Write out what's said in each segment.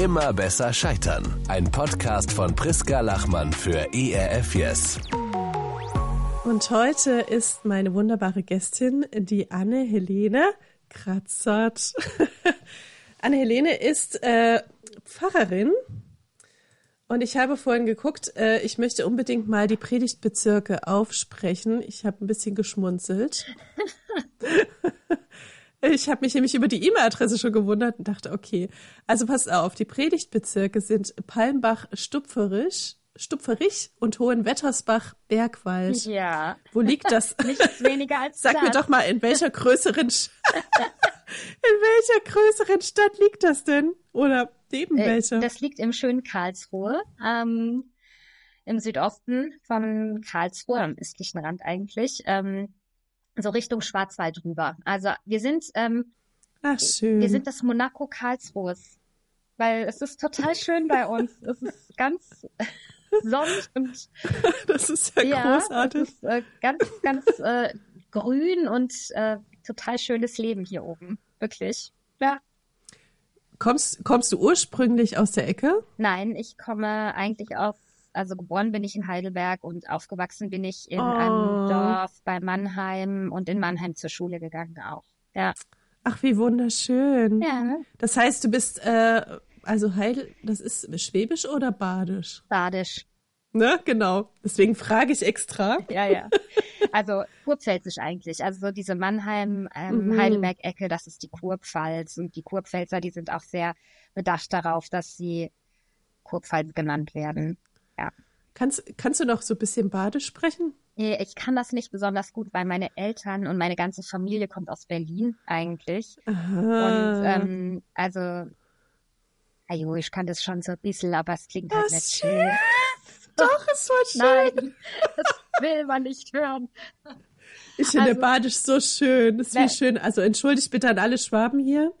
Immer besser scheitern. Ein Podcast von Priska Lachmann für ERF Yes. Und heute ist meine wunderbare Gästin die Anne-Helene Kratzert. Anne-Helene ist äh, Pfarrerin und ich habe vorhin geguckt, äh, ich möchte unbedingt mal die Predigtbezirke aufsprechen. Ich habe ein bisschen geschmunzelt. ich habe mich nämlich über die E-Mail-Adresse schon gewundert und dachte, okay, also passt auf, die Predigtbezirke sind Palmbach, Stupferich, Stupferich und Hohenwettersbach, Bergwald. Ja. Wo liegt das? Nichts weniger als Sag das. mir doch mal, in welcher größeren in welcher größeren Stadt liegt das denn? Oder neben Äh, welcher? Das liegt im schönen Karlsruhe, ähm, im Südosten von Karlsruhe, am östlichen Rand eigentlich, ähm, so Richtung Schwarzwald rüber. Also wir sind, ähm, Ach schön. wir sind das Monaco Karlsruhes, weil es ist total schön bei uns. Es ist ganz sonnig und das ist ja, ja, großartig. es ist äh, ganz, ganz äh, grün und äh, total schönes Leben hier oben. Wirklich. Ja. Kommst, kommst du ursprünglich aus der Ecke? Nein, ich komme eigentlich aus, also geboren bin ich in Heidelberg und aufgewachsen bin ich in Oh. einem Dorf bei Mannheim und in Mannheim zur Schule gegangen auch. Ja. Ach, wie wunderschön. Ja, Das heißt, du bist, äh, also Heidel, das ist Schwäbisch oder Badisch? Badisch. Ne, genau. Deswegen frage ich extra. Ja, ja. Also Kurpfälzisch eigentlich. Also so diese Mannheim, ähm, Mhm. Das ist die Kurpfalz. Und die Kurpfälzer, die sind auch sehr bedacht darauf, dass sie Kurpfalz genannt werden. Kannst, kannst du noch so ein bisschen Badisch sprechen? Nee, Ich kann das nicht besonders gut, weil meine Eltern und meine ganze Familie kommt aus Berlin eigentlich. Und Aha. ähm, also, ajo, ich kann das schon so ein bisschen, aber es klingt halt Oh, nicht schön. schön. Doch, es war schön. Nein, das will man nicht hören. Ich finde Also- Badisch so schön. Das ist viel Ne- schön. Also entschuldigt bitte an alle Schwaben hier.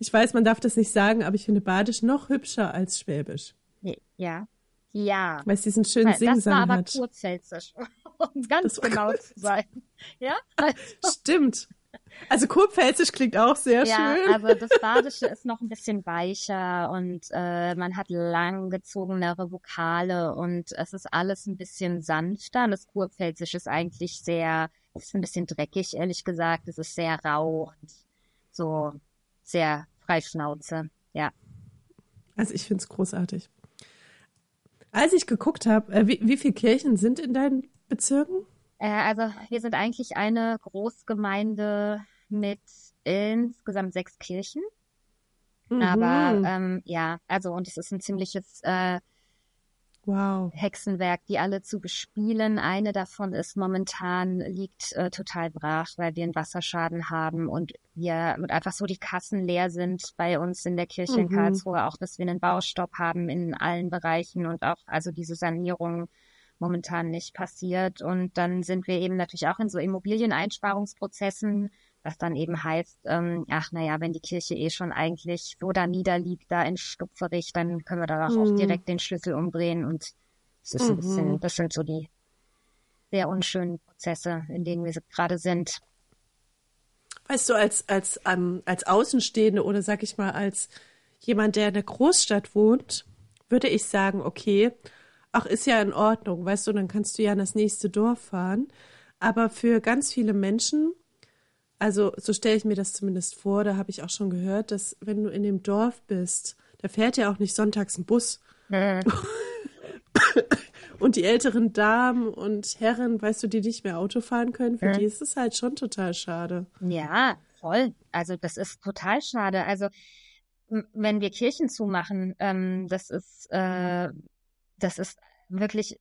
Ich weiß, man darf das nicht sagen, aber ich finde Badisch noch hübscher als Schwäbisch. Ja, ja. Weil es diesen schönen Nein, das war Singsang aber hat. Kurpfälzisch, um ganz Das genau zu sein. Ja, also, Stimmt. Also Kurpfälzisch klingt auch sehr ja, schön. also das Badische ist noch ein bisschen weicher und äh, man hat langgezogenere Vokale und es ist alles ein bisschen sanfter. Und das Kurpfälzische ist eigentlich sehr, ist ein bisschen dreckig, ehrlich gesagt. Es ist sehr rau und so sehr freischnauze. Ja. Also ich finde es großartig. Als ich geguckt habe, äh, wie, wie viele Kirchen sind in deinen Bezirken? Äh, also wir sind eigentlich eine Großgemeinde mit insgesamt sechs Kirchen. Aber Mhm. ähm, ja, also und es ist ein ziemliches äh, wow. Hexenwerk, die alle zu bespielen. Eine davon ist momentan liegt äh, total brach, weil wir einen Wasserschaden haben und wir und einfach so die Kassen leer sind bei uns in der Kirche in Mhm. Karlsruhe, auch dass wir einen Baustopp haben in allen Bereichen und auch also diese Sanierung momentan nicht passiert. Und dann sind wir eben natürlich auch in so Immobilieneinsparungsprozessen, was dann eben heißt, ähm, ach naja, wenn die Kirche eh schon eigentlich so da niederliegt, da in Stupferich, dann können wir da auch Mhm. direkt den Schlüssel umdrehen und es ist ein Mhm. bisschen, das sind so die sehr unschönen Prozesse, in denen wir gerade sind. Weißt du, als, als, ähm, als Außenstehende oder sag ich mal als jemand, der in der Großstadt wohnt, würde ich sagen, okay, ach, ist ja in Ordnung, weißt du, dann kannst du ja in das nächste Dorf fahren. Aber für ganz viele Menschen, also so stelle ich mir das zumindest vor, da habe ich auch schon gehört, dass wenn du in dem Dorf bist, da fährt ja auch nicht sonntags ein Bus. Und die älteren Damen und Herren, weißt du, die nicht mehr Auto fahren können, für Ja. die ist es halt schon total schade. Ja, voll. Also das ist total schade. Also wenn wir Kirchen zumachen, ähm, das ist, äh, das ist wirklich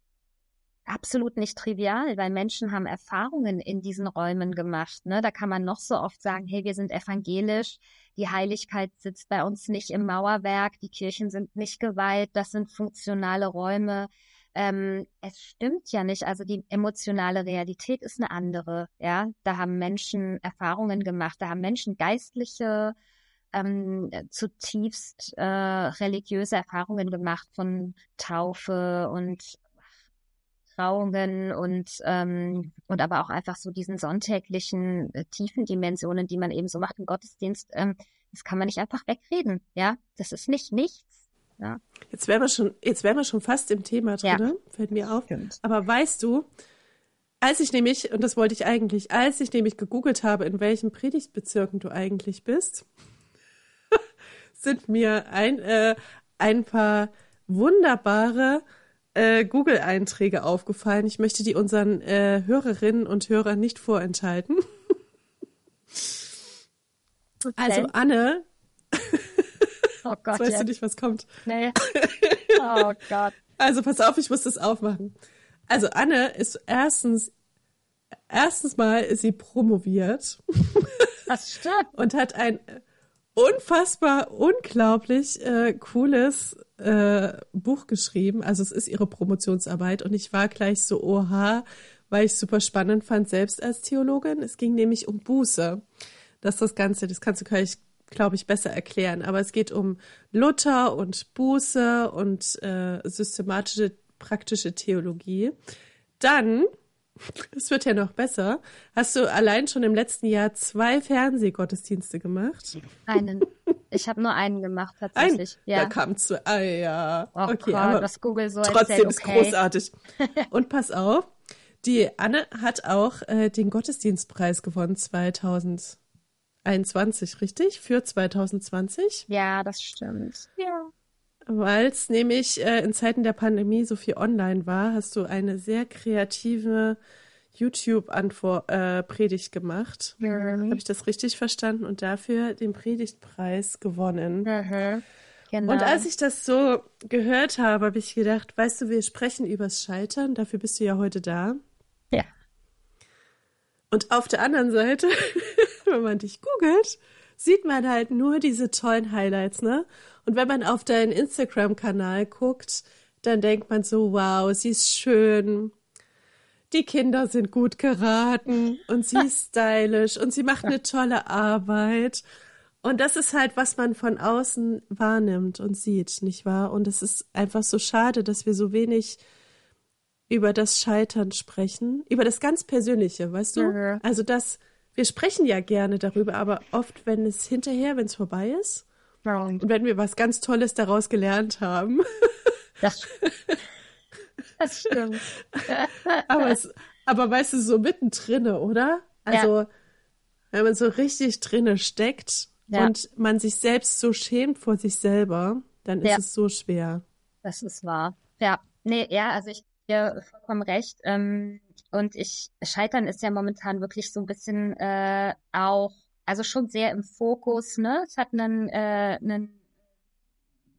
absolut nicht trivial, weil Menschen haben Erfahrungen in diesen Räumen gemacht. Ne? Da kann man noch so oft sagen, hey, wir sind evangelisch, die Heiligkeit sitzt bei uns nicht im Mauerwerk, die Kirchen sind nicht geweiht, das sind funktionale Räume. Ähm, es stimmt ja nicht. Also die emotionale Realität ist eine andere. Ja, da haben Menschen Erfahrungen gemacht, da haben Menschen geistliche, ähm, zutiefst äh, religiöse Erfahrungen gemacht von Taufe und Trauungen und ähm, und aber auch einfach so diesen sonntäglichen äh, tiefen Dimensionen, die man eben so macht im Gottesdienst. Ähm, das kann man nicht einfach wegreden. Ja, das ist nicht nichts. Ja. Jetzt wären wir schon, jetzt wären wir schon fast im Thema drin, Ja. fällt mir auf. Stimmt. Aber weißt du, als ich nämlich, und das wollte ich eigentlich, als ich nämlich gegoogelt habe, in welchen Predigtbezirken du eigentlich bist, sind mir ein, äh, ein paar wunderbare äh, Google-Einträge aufgefallen. Ich möchte die unseren äh, Hörerinnen und Hörern nicht vorenthalten. Also. Anne, oh Gott, weißt du jetzt. nicht, was kommt. Nee. Oh Gott. Also pass auf, ich muss das aufmachen. Also Anne ist erstens, erstens mal ist sie promoviert Das stimmt. und hat ein unfassbar, unglaublich äh, cooles äh, Buch geschrieben. Also es ist ihre Promotionsarbeit und ich war gleich so, oha, weil ich super spannend fand, selbst als Theologin. Es ging nämlich um Buße. Das ist das Ganze, das kannst du gleich, glaube ich, besser erklären. Aber es geht um Luther und Buße und äh, systematische, praktische Theologie. Dann, es wird ja noch besser, hast du allein schon im letzten Jahr zwei Fernsehgottesdienste gemacht. Einen. Ich habe nur einen gemacht, Ein, tatsächlich. da ja. kam zu, ah ja, Oh okay, Gott, aber was Google so trotzdem erzählt, ist okay. großartig. Und pass auf, die Anne hat auch äh, den Gottesdienstpreis gewonnen 2021, richtig? Für 2020, Ja, das stimmt. Ja. Weil es nämlich äh, in Zeiten der Pandemie so viel online war, hast du eine sehr kreative YouTube-Predigt gemacht. Habe ich das richtig verstanden? Und dafür den Predigtpreis gewonnen. Mhm. Genau. Und als ich das so gehört habe, habe ich gedacht, weißt du, wir sprechen übers Scheitern, dafür bist du ja heute da. ja. Und auf der anderen Seite, wenn man dich googelt, sieht man halt nur diese tollen Highlights, ne? Und wenn man auf deinen Instagram-Kanal guckt, dann denkt man so, wow, sie ist schön, die Kinder sind gut geraten und sie ist stylisch und sie macht eine tolle Arbeit. Und das ist halt, was man von außen wahrnimmt und sieht, nicht wahr? Und es ist einfach so schade, dass wir so wenig über das Scheitern sprechen, über das ganz Persönliche, weißt du? Mhm. Also das, wir sprechen ja gerne darüber, aber oft, wenn es hinterher, wenn es vorbei ist Und wenn wir was ganz Tolles daraus gelernt haben, das, das stimmt. aber es, aber weißt du, so mittendrin, oder? Also, wenn man so richtig drinne steckt Ja. und man sich selbst so schämt vor sich selber, dann ist Ja. es so schwer. Das ist wahr. Ja, nee, ja, also ich dir vollkommen recht. Ähm, und ich, Scheitern ist ja momentan wirklich so ein bisschen äh, auch, also schon sehr im Fokus, ne? Es hat einen, äh, einen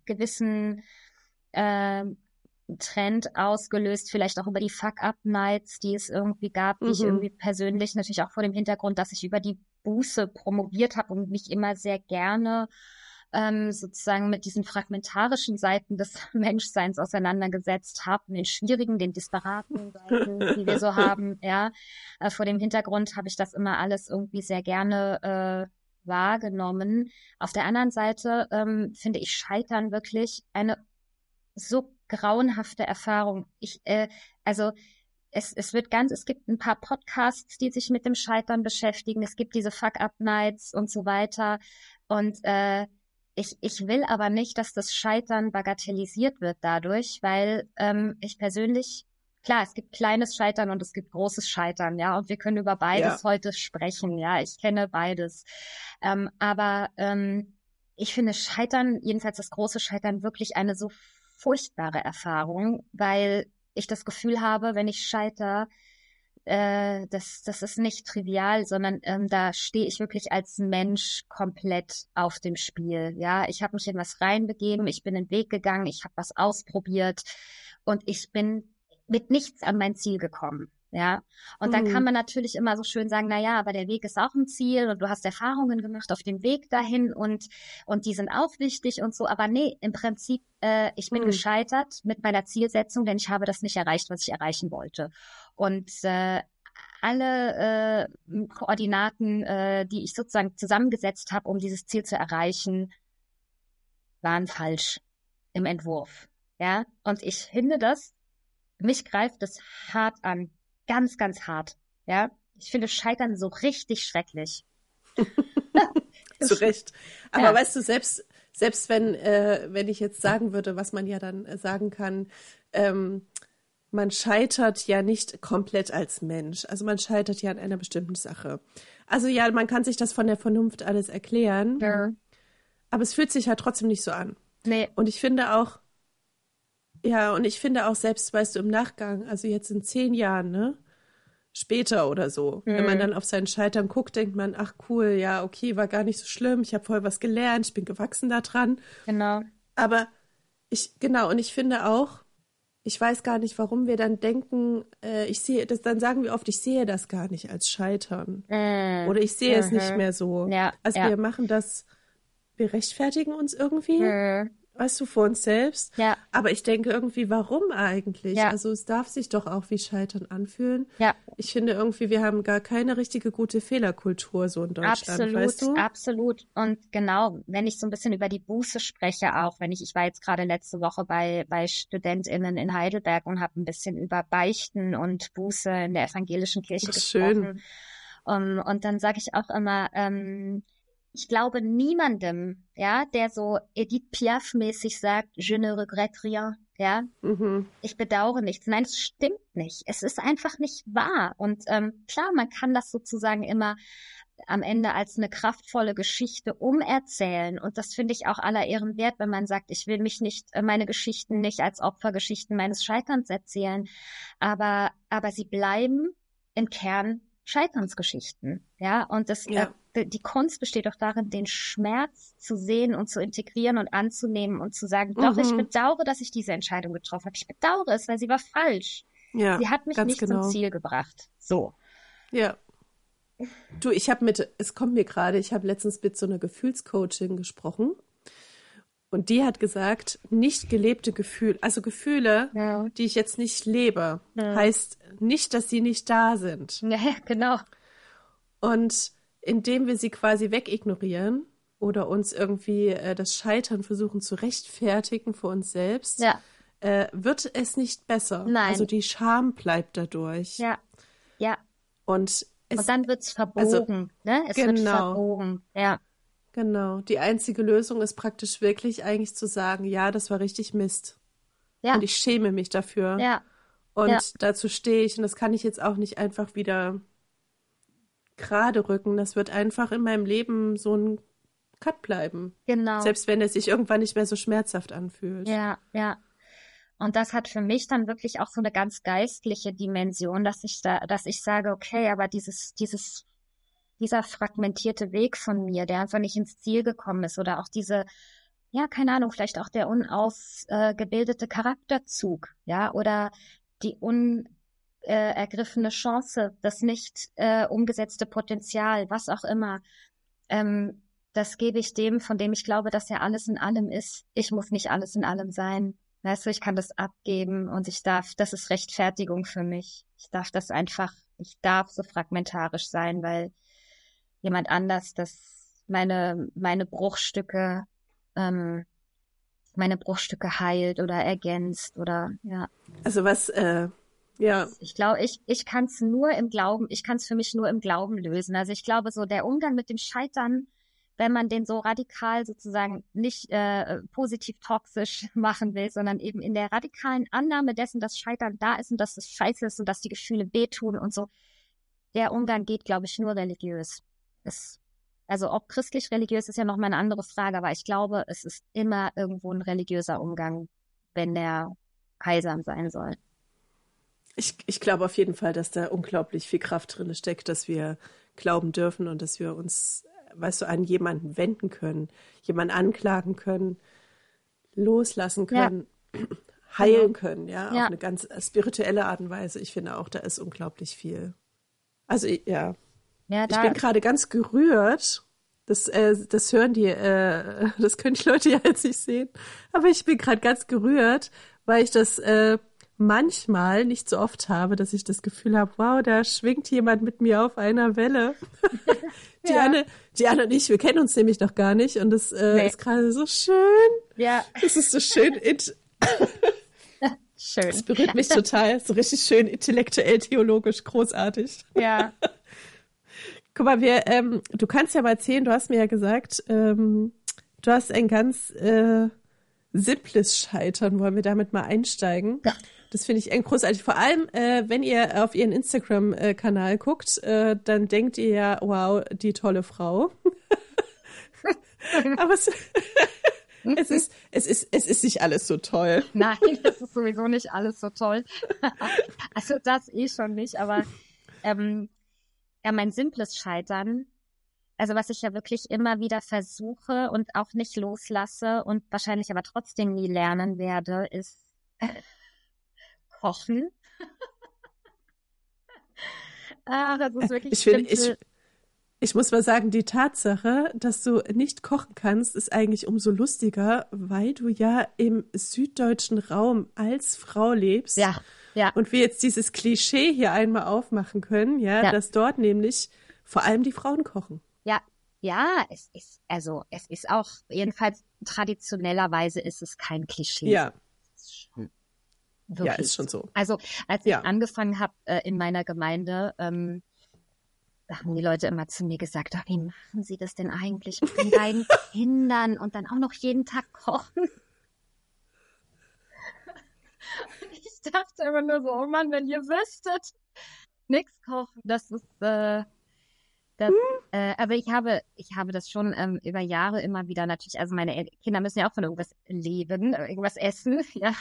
gewissen ähm, Trend ausgelöst, vielleicht auch über die Fuck-Up-Nights, die es irgendwie gab, die ich Mhm. irgendwie persönlich natürlich auch vor dem Hintergrund, dass ich über die Buße promoviert habe und mich immer sehr gerne ähm, sozusagen mit diesen fragmentarischen Seiten des Menschseins auseinandergesetzt habe, den schwierigen, den disparaten Seiten, die wir so haben, ja. Äh, vor dem Hintergrund habe ich das immer alles irgendwie sehr gerne äh, wahrgenommen. Auf der anderen Seite ähm, finde ich Scheitern wirklich eine so grauenhafte Erfahrung. Ich, äh, also es, es wird ganz, es gibt ein paar Podcasts, die sich mit dem Scheitern beschäftigen. Es gibt diese Fuck-Up-Nights und so weiter. Und äh, ich, ich will aber nicht, dass das Scheitern bagatellisiert wird dadurch, weil ähm, ich persönlich, klar, es gibt kleines Scheitern und es gibt großes Scheitern, ja, und wir können über beides Ja. heute sprechen, ja, ich kenne beides. Ähm, aber ähm, ich finde Scheitern, jedenfalls das große Scheitern, wirklich eine so furchtbare Erfahrung, weil ich das Gefühl habe, wenn ich scheiter, äh, das, das ist nicht trivial, sondern ähm, da stehe ich wirklich als Mensch komplett auf dem Spiel. Ja, ich habe mich in was reinbegeben, ich bin den Weg gegangen, ich habe was ausprobiert und ich bin mit nichts an mein Ziel gekommen. Ja, und dann Mhm. kann man natürlich immer so schön sagen, na ja, aber der Weg ist auch ein Ziel und du hast Erfahrungen gemacht auf dem Weg dahin und und die sind auch wichtig und so. Aber nee, im Prinzip, äh, ich bin Mhm. gescheitert mit meiner Zielsetzung, denn ich habe das nicht erreicht, was ich erreichen wollte. Und äh, alle äh, Koordinaten, äh, die ich sozusagen zusammengesetzt habe, um dieses Ziel zu erreichen, waren falsch im Entwurf. Ja, und ich finde das, mich greift das hart an. Ganz, ganz hart. Ja, ich finde Scheitern so richtig schrecklich. Zu Recht. Aber Ja. weißt du, selbst, selbst wenn, äh, wenn ich jetzt sagen würde, was man ja dann äh, sagen kann, ähm, man scheitert ja nicht komplett als Mensch. Also man scheitert ja an einer bestimmten Sache. Also ja, man kann sich das von der Vernunft alles erklären. Ja. Aber es fühlt sich halt trotzdem nicht so an. Nee. Und ich finde auch, ja, und ich finde auch selbst, weißt du, im Nachgang, also jetzt in zehn Jahren, ne? Später oder so, wenn man dann auf sein Scheitern guckt, denkt man, ach cool, ja, okay, war gar nicht so schlimm, ich habe voll was gelernt, ich bin gewachsen daran. Genau. Aber ich, genau, und ich finde auch, ich weiß gar nicht, warum wir dann denken, äh, ich sehe das, dann sagen wir oft, ich sehe das gar nicht als Scheitern. Mm. Oder ich sehe es nicht Mhm. mehr so. Ja, Also ja. wir machen das, wir rechtfertigen uns irgendwie, Mm. Weißt du, vor uns selbst. Ja. Aber ich denke irgendwie, warum eigentlich? Ja. Also es darf sich doch auch wie Scheitern anfühlen. Ja. Ich finde irgendwie, wir haben gar keine richtige gute Fehlerkultur so in Deutschland, Absolut, weißt du? absolut. Und genau, wenn ich so ein bisschen über die Buße spreche, auch wenn ich, ich war jetzt gerade letzte Woche bei, bei StudentInnen in Heidelberg und habe ein bisschen über Beichten und Buße in der evangelischen Kirche Ach, schön. gesprochen. Um, und dann sage ich auch immer, ähm, ich glaube niemandem, ja, der so Edith Piaf-mäßig sagt, je ne regrette rien, ja, Mhm. ich bedauere nichts. Nein, es stimmt nicht. Es ist einfach nicht wahr. Und ähm, klar, man kann das sozusagen immer am Ende als eine kraftvolle Geschichte umerzählen. Und das finde ich auch aller Ehren wert, wenn man sagt, ich will mich nicht, äh, meine Geschichten nicht als Opfergeschichten meines Scheiterns erzählen. Aber, aber sie bleiben im Kern Scheiternsgeschichten. Ja, und das, Ja. Die Kunst besteht doch darin, den Schmerz zu sehen und zu integrieren und anzunehmen und zu sagen, doch, ich Mhm. bedauere, dass ich diese Entscheidung getroffen habe. Ich bedauere es, weil sie war falsch. Ja, sie hat mich nicht genau. zum Ziel gebracht. So. Ja. Du, ich habe mit, es kommt mir gerade, ich habe letztens mit so einer Gefühlscoaching gesprochen. Und die hat gesagt, nicht gelebte Gefühle, also Gefühle, Ja. die ich jetzt nicht lebe, Ja. heißt nicht, dass sie nicht da sind. Ja, ja, genau. Und indem wir sie quasi wegignorieren oder uns irgendwie äh, das Scheitern versuchen zu rechtfertigen für uns selbst, Ja, äh, wird es nicht besser. Nein. Also die Scham bleibt dadurch. ja, ja. Und es Und dann wird's verbogen, also, ne? Es wird genau. verbogen. Ja, Genau. Die einzige Lösung ist praktisch wirklich eigentlich zu sagen, ja, das war richtig Mist. ja, Und ich schäme mich dafür. ja, Und ja. dazu stehe ich. Und das kann ich jetzt auch nicht einfach wieder gerade rücken. Das wird einfach in meinem Leben so ein Cut bleiben. genau. Selbst wenn es sich irgendwann nicht mehr so schmerzhaft anfühlt. Ja, ja. Und das hat für mich dann wirklich auch so eine ganz geistliche Dimension, dass ich da, dass ich sage, okay, aber dieses, dieses, dieser fragmentierte Weg von mir, der einfach nicht ins Ziel gekommen ist, oder auch diese, ja, keine Ahnung, vielleicht auch der unausgebildete Charakterzug, ja, oder die un, äh, ergriffene Chance, das nicht äh, umgesetzte Potenzial, was auch immer, ähm, das gebe ich dem, von dem ich glaube, dass er alles in allem ist. Ich muss nicht alles in allem sein. Weißt du, ich kann das abgeben und ich darf, das ist Rechtfertigung für mich. Ich darf das einfach, ich darf so fragmentarisch sein, weil jemand anders das, meine, meine Bruchstücke, ähm, meine Bruchstücke heilt oder ergänzt oder, ja. Also was, äh, ja, Ich glaube, ich, ich kann es nur im Glauben, ich kann es für mich nur im Glauben lösen. Also ich glaube, so der Umgang mit dem Scheitern, wenn man den so radikal sozusagen nicht äh, positiv toxisch machen will, sondern eben in der radikalen Annahme dessen, dass Scheitern da ist und dass es scheiße ist und dass die Gefühle wehtun und so, der Umgang geht, glaube ich, nur religiös. Es, also ob christlich-religiös ist ja nochmal eine andere Frage, aber ich glaube, es ist immer irgendwo ein religiöser Umgang, wenn der heilsam sein soll. Ich, ich glaube auf jeden Fall, dass da unglaublich viel Kraft drin steckt, dass wir glauben dürfen und dass wir uns, weißt du, an jemanden wenden können, jemanden anklagen können, loslassen Ja. können, heilen können, ja, Ja. auf eine ganz spirituelle Art und Weise. Ich finde auch, da ist unglaublich viel. Also ja, Ja, ich bin gerade ganz gerührt. Das, äh, das hören die, äh, das können die Leute ja jetzt nicht sehen. Aber ich bin gerade ganz gerührt, weil ich das äh, manchmal, nicht so oft habe, dass ich das Gefühl habe, wow, da schwingt jemand mit mir auf einer Welle. Die Ja. Anne, die Anne und ich, wir kennen uns nämlich noch gar nicht und das äh, Nee. ist gerade so schön. ja, Das ist so schön, schön. das berührt mich total, so richtig schön intellektuell, theologisch, großartig. Ja, Guck mal, wir, ähm, du kannst ja mal erzählen, du hast mir ja gesagt, ähm, du hast ein ganz äh, simples Scheitern. Wollen wir damit mal einsteigen? Ja. Das finde ich großartig. Vor allem, äh, wenn ihr auf ihren Instagram-Kanal guckt, äh, dann denkt ihr ja, wow, die tolle Frau. Aber es, es, ist, es, ist, es ist nicht alles so toll. Nein, es ist sowieso nicht alles so toll. also das eh schon nicht, aber ähm, ja, mein simples Scheitern, also was ich ja wirklich immer wieder versuche und auch nicht loslasse und wahrscheinlich aber trotzdem nie lernen werde, ist kochen. Ach, das ist wirklich ich, find, ich, ich muss mal sagen, die Tatsache, dass du nicht kochen kannst, ist eigentlich umso lustiger, weil du ja im süddeutschen Raum als Frau lebst. Ja, ja. Und wir jetzt dieses Klischee hier einmal aufmachen können, ja, Ja. dass dort nämlich vor allem die Frauen kochen. Ja, ja, es ist, also es ist auch, jedenfalls traditionellerweise ist es kein Klischee. Ja, ja, Wirklich. ist schon so. Also als Ja. ich angefangen habe äh, in meiner Gemeinde, ähm, da haben die Leute immer zu mir gesagt, "Ach, wie machen Sie das denn eigentlich mit den beiden Kindern und dann auch noch jeden Tag kochen? Ich dachte immer nur so, oh Mann, wenn ihr wüsstet, nix kochen, das ist, äh, das, äh, aber ich habe, ich habe das schon ähm, über Jahre immer wieder natürlich, also meine Kinder müssen ja auch von irgendwas leben, äh, irgendwas essen, ja.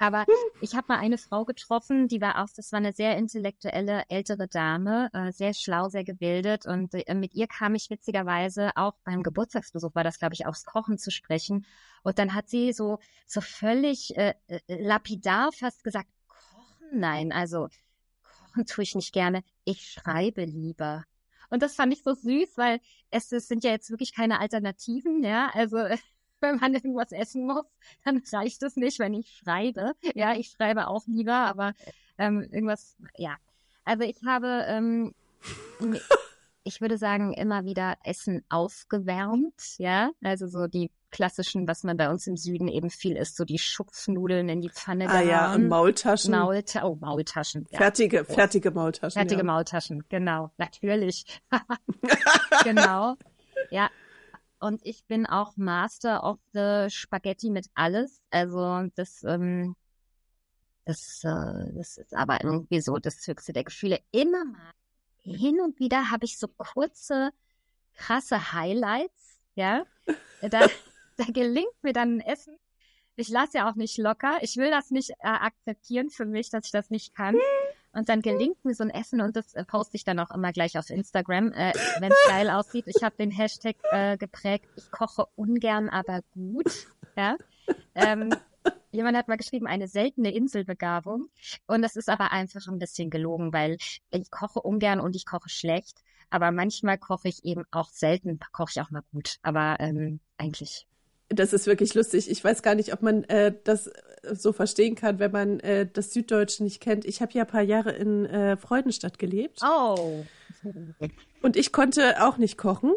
Aber ich habe mal eine Frau getroffen, die war auch, das war eine sehr intellektuelle ältere Dame, äh, sehr schlau, sehr gebildet. Und äh, mit ihr kam ich witzigerweise auch beim Geburtstagsbesuch, war das glaube ich, aufs Kochen zu sprechen. Und dann hat sie so so völlig äh, äh, lapidar fast gesagt, kochen, nein, also kochen tue ich nicht gerne, ich schreibe lieber. Und das fand ich so süß, weil es, es sind ja jetzt wirklich keine Alternativen, ja, also wenn man irgendwas essen muss, dann reicht es nicht, wenn ich schreibe. Ja, ich schreibe auch lieber, aber ähm, irgendwas, ja. Also ich habe, ähm, ich würde sagen, immer wieder Essen aufgewärmt, ja. Also so die klassischen, was man bei uns im Süden eben viel isst, so die Schupfnudeln in die Pfanne Ah ja, und gehauen. Maultaschen. Maulta oh, Maultaschen. Ja. Fertige, fertige Maultaschen. Fertige ja. Maultaschen, genau, natürlich. genau. Ja. Und ich bin auch Master of the Spaghetti mit alles. Also das, ähm, das, äh, das ist aber irgendwie so das höchste der Gefühle. Immer mal hin und wieder habe ich so kurze, krasse Highlights, ja. Da, da gelingt mir dann ein Essen. Ich lasse ja auch nicht locker. Ich will das nicht äh, akzeptieren für mich, dass ich das nicht kann. Und dann gelingt mir so ein Essen und das äh, poste ich dann auch immer gleich auf Instagram, äh, wenn es geil aussieht. Ich habe den Hashtag äh, geprägt, ich koche ungern, aber gut. Ja. Ähm, jemand hat mal geschrieben, eine seltene Inselbegabung. Und das ist aber einfach ein bisschen gelogen, weil ich koche ungern und ich koche schlecht. Aber manchmal koche ich eben auch selten, koche ich auch mal gut. Aber ähm, eigentlich. Das ist wirklich lustig. Ich weiß gar nicht, ob man äh, das so verstehen kann, wenn man äh, das Süddeutsche nicht kennt. Ich habe ja ein paar Jahre in äh, Freudenstadt gelebt Oh. und ich konnte auch nicht kochen.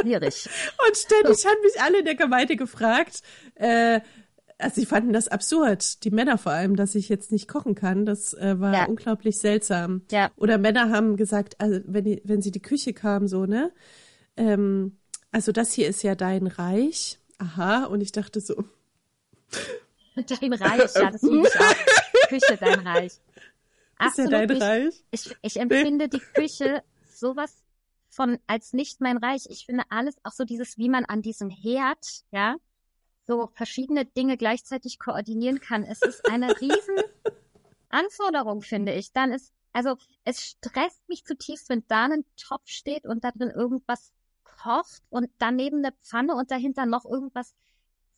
Schwierig. Und ständig haben mich alle in der Gemeinde gefragt, äh, also sie fanden das absurd, die Männer vor allem, dass ich jetzt nicht kochen kann. Das äh, war Ja. unglaublich seltsam. Ja. Oder Männer haben gesagt, also wenn, die, wenn sie die Küche kamen, so, ne? Ähm, also das hier ist ja dein Reich. Aha, und ich dachte so, Dein Reich, ja, das liebe ich auch. Küche, dein Reich. ist ja Absolut dein nicht. Reich? Ich, ich empfinde die Küche sowas von als nicht mein Reich. Ich finde alles, auch so dieses, wie man an diesem Herd, ja, so verschiedene Dinge gleichzeitig koordinieren kann. Es ist eine riesen Anforderung, finde ich. Dann ist, also es stresst mich zutiefst, wenn da ein Topf steht und da drin irgendwas kocht und daneben eine Pfanne und dahinter noch irgendwas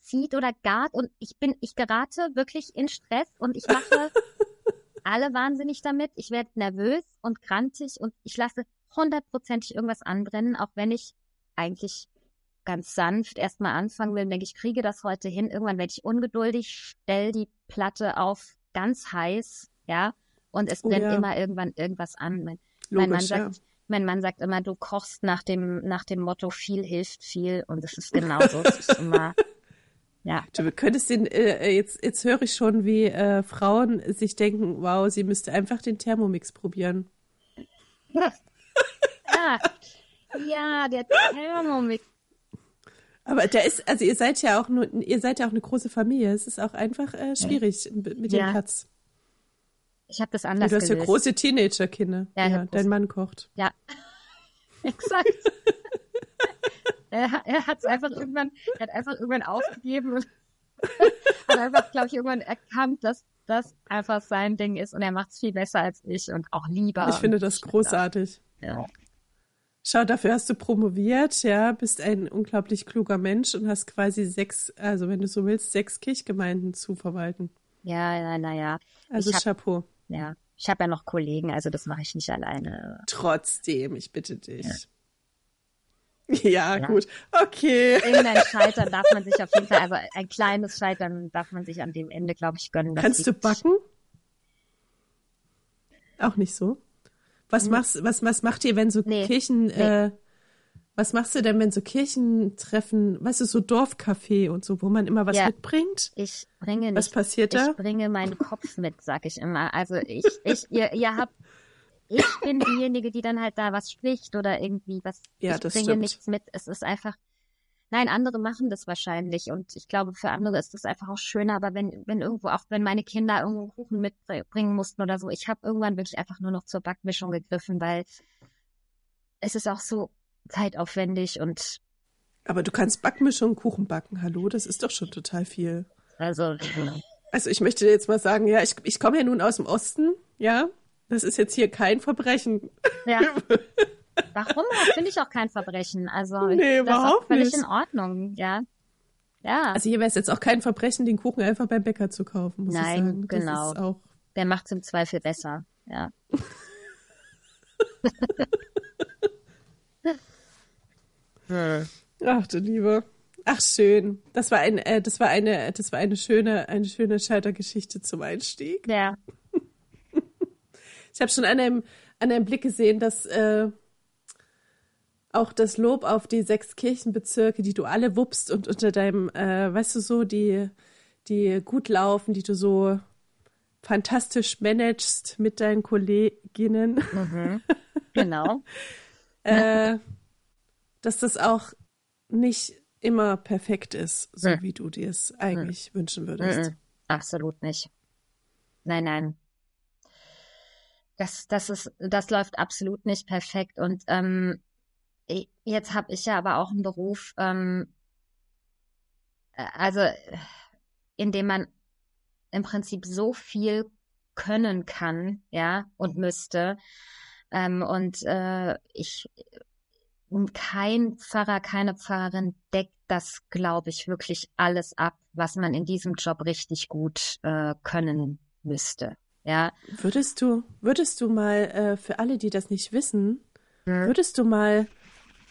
zieht oder gart und ich bin, ich gerate wirklich in Stress und ich mache alle wahnsinnig damit. Ich werde nervös und grantig und ich lasse hundertprozentig irgendwas anbrennen, auch wenn ich eigentlich ganz sanft erstmal anfangen will, denke ich, kriege das heute hin. Irgendwann werde ich ungeduldig, stell die Platte auf ganz heiß, ja, und es Oh brennt ja. immer irgendwann irgendwas an. Mein, mein Mann Logisch, ja. Mein Mann sagt immer, du kochst nach dem, nach dem Motto, viel hilft viel. Und es ist genauso. es ist immer, ja. Du könntest den, äh, jetzt, jetzt höre ich schon, wie äh, Frauen sich denken, wow, sie müsste einfach den Thermomix probieren. ja. Ja, der Thermomix. Aber der ist, also ihr seid ja auch nur, ihr seid ja auch eine große Familie. Es ist auch einfach äh, schwierig mit dem Ja. Platz. Ich habe das Du anders hast ja gelöst. große Teenagerkinder. Ja, Ja, dein Mann kocht. Ja, exakt. er er hat es einfach irgendwann, er hat einfach irgendwann aufgegeben und hat einfach, glaube ich, irgendwann erkannt, dass das einfach sein Ding ist und er macht es viel besser als ich und auch lieber. Ich finde das großartig. Ja. Schau, dafür hast du promoviert, ja, bist ein unglaublich kluger Mensch und hast quasi sechs, also wenn du so willst, sechs Kirchgemeinden zu verwalten. Ja, ja, naja. Also hab, Chapeau. Ja, ich habe ja noch Kollegen, also das mache ich nicht alleine. Trotzdem, ich bitte dich. Ja, Ja. gut. Okay. Irgendein Scheitern darf man sich auf jeden Fall, also ein kleines Scheitern darf man sich an dem Ende, glaube ich, gönnen. Kannst du backen? Auch nicht so. Was machst, was, was macht ihr, wenn so Nee, Kirchen, nee. äh, was machst du denn, wenn so Kirchentreffen, weißt du, so Dorfcafé und so, wo man immer was Ja. mitbringt? Ich bringe nicht Was passiert da? Ich bringe meinen Kopf mit, sag ich immer. Also ich, ich, ihr, ihr habt, ich bin diejenige, die dann halt da was spricht oder irgendwie was. Ja, ich das bringe stimmt. nichts mit. Es ist einfach. Nein, andere machen das wahrscheinlich und ich glaube, für andere ist das einfach auch schöner. Aber wenn, wenn irgendwo, auch wenn meine Kinder irgendwo Kuchen mitbringen mussten oder so, ich habe irgendwann wirklich einfach nur noch zur Backmischung gegriffen, weil es ist auch so zeitaufwendig und Aber du kannst Backmischung Kuchen backen, hallo, das ist doch schon total viel. also Also ich möchte jetzt mal sagen, ja, ich, ich komme ja nun aus dem Osten, ja. Das ist jetzt hier kein Verbrechen. Ja. Warum? Finde ich auch kein Verbrechen. Also Nee, das ist überhaupt völlig nicht. in Ordnung, ja. Ja, Also hier wäre es jetzt auch kein Verbrechen, den Kuchen einfach beim Bäcker zu kaufen, muss Nein, ich sagen. Das genau. ist auch der macht es im Zweifel besser. Ja. Ach du Liebe. Ach schön. Das war ein, äh, das war eine, das war eine schöne, eine schöne Scheitergeschichte zum Einstieg. Ja. Ich habe schon an einem, an einem Blick gesehen, dass äh, auch das Lob auf die sechs Kirchenbezirke, die du alle wuppst und unter deinem, äh, weißt du so, die, die gut laufen, die du so fantastisch managst mit deinen Kolleginnen, Genau. äh, dass das auch nicht immer perfekt ist, so Mhm. wie du dir es eigentlich wünschen würdest. Mhm. Absolut nicht. Nein, nein. Das, das ist, das läuft absolut nicht perfekt. Und ähm, jetzt habe ich ja aber auch einen Beruf, ähm, äh, also in dem man im Prinzip so viel können kann, ja, und müsste. Ähm, und äh, ich kein Pfarrer, keine Pfarrerin deckt das, glaube ich, wirklich alles ab, was man in diesem Job richtig gut äh, können müsste. Ja, Würdest du, würdest du mal äh, für alle, die das nicht wissen, Mhm. würdest du mal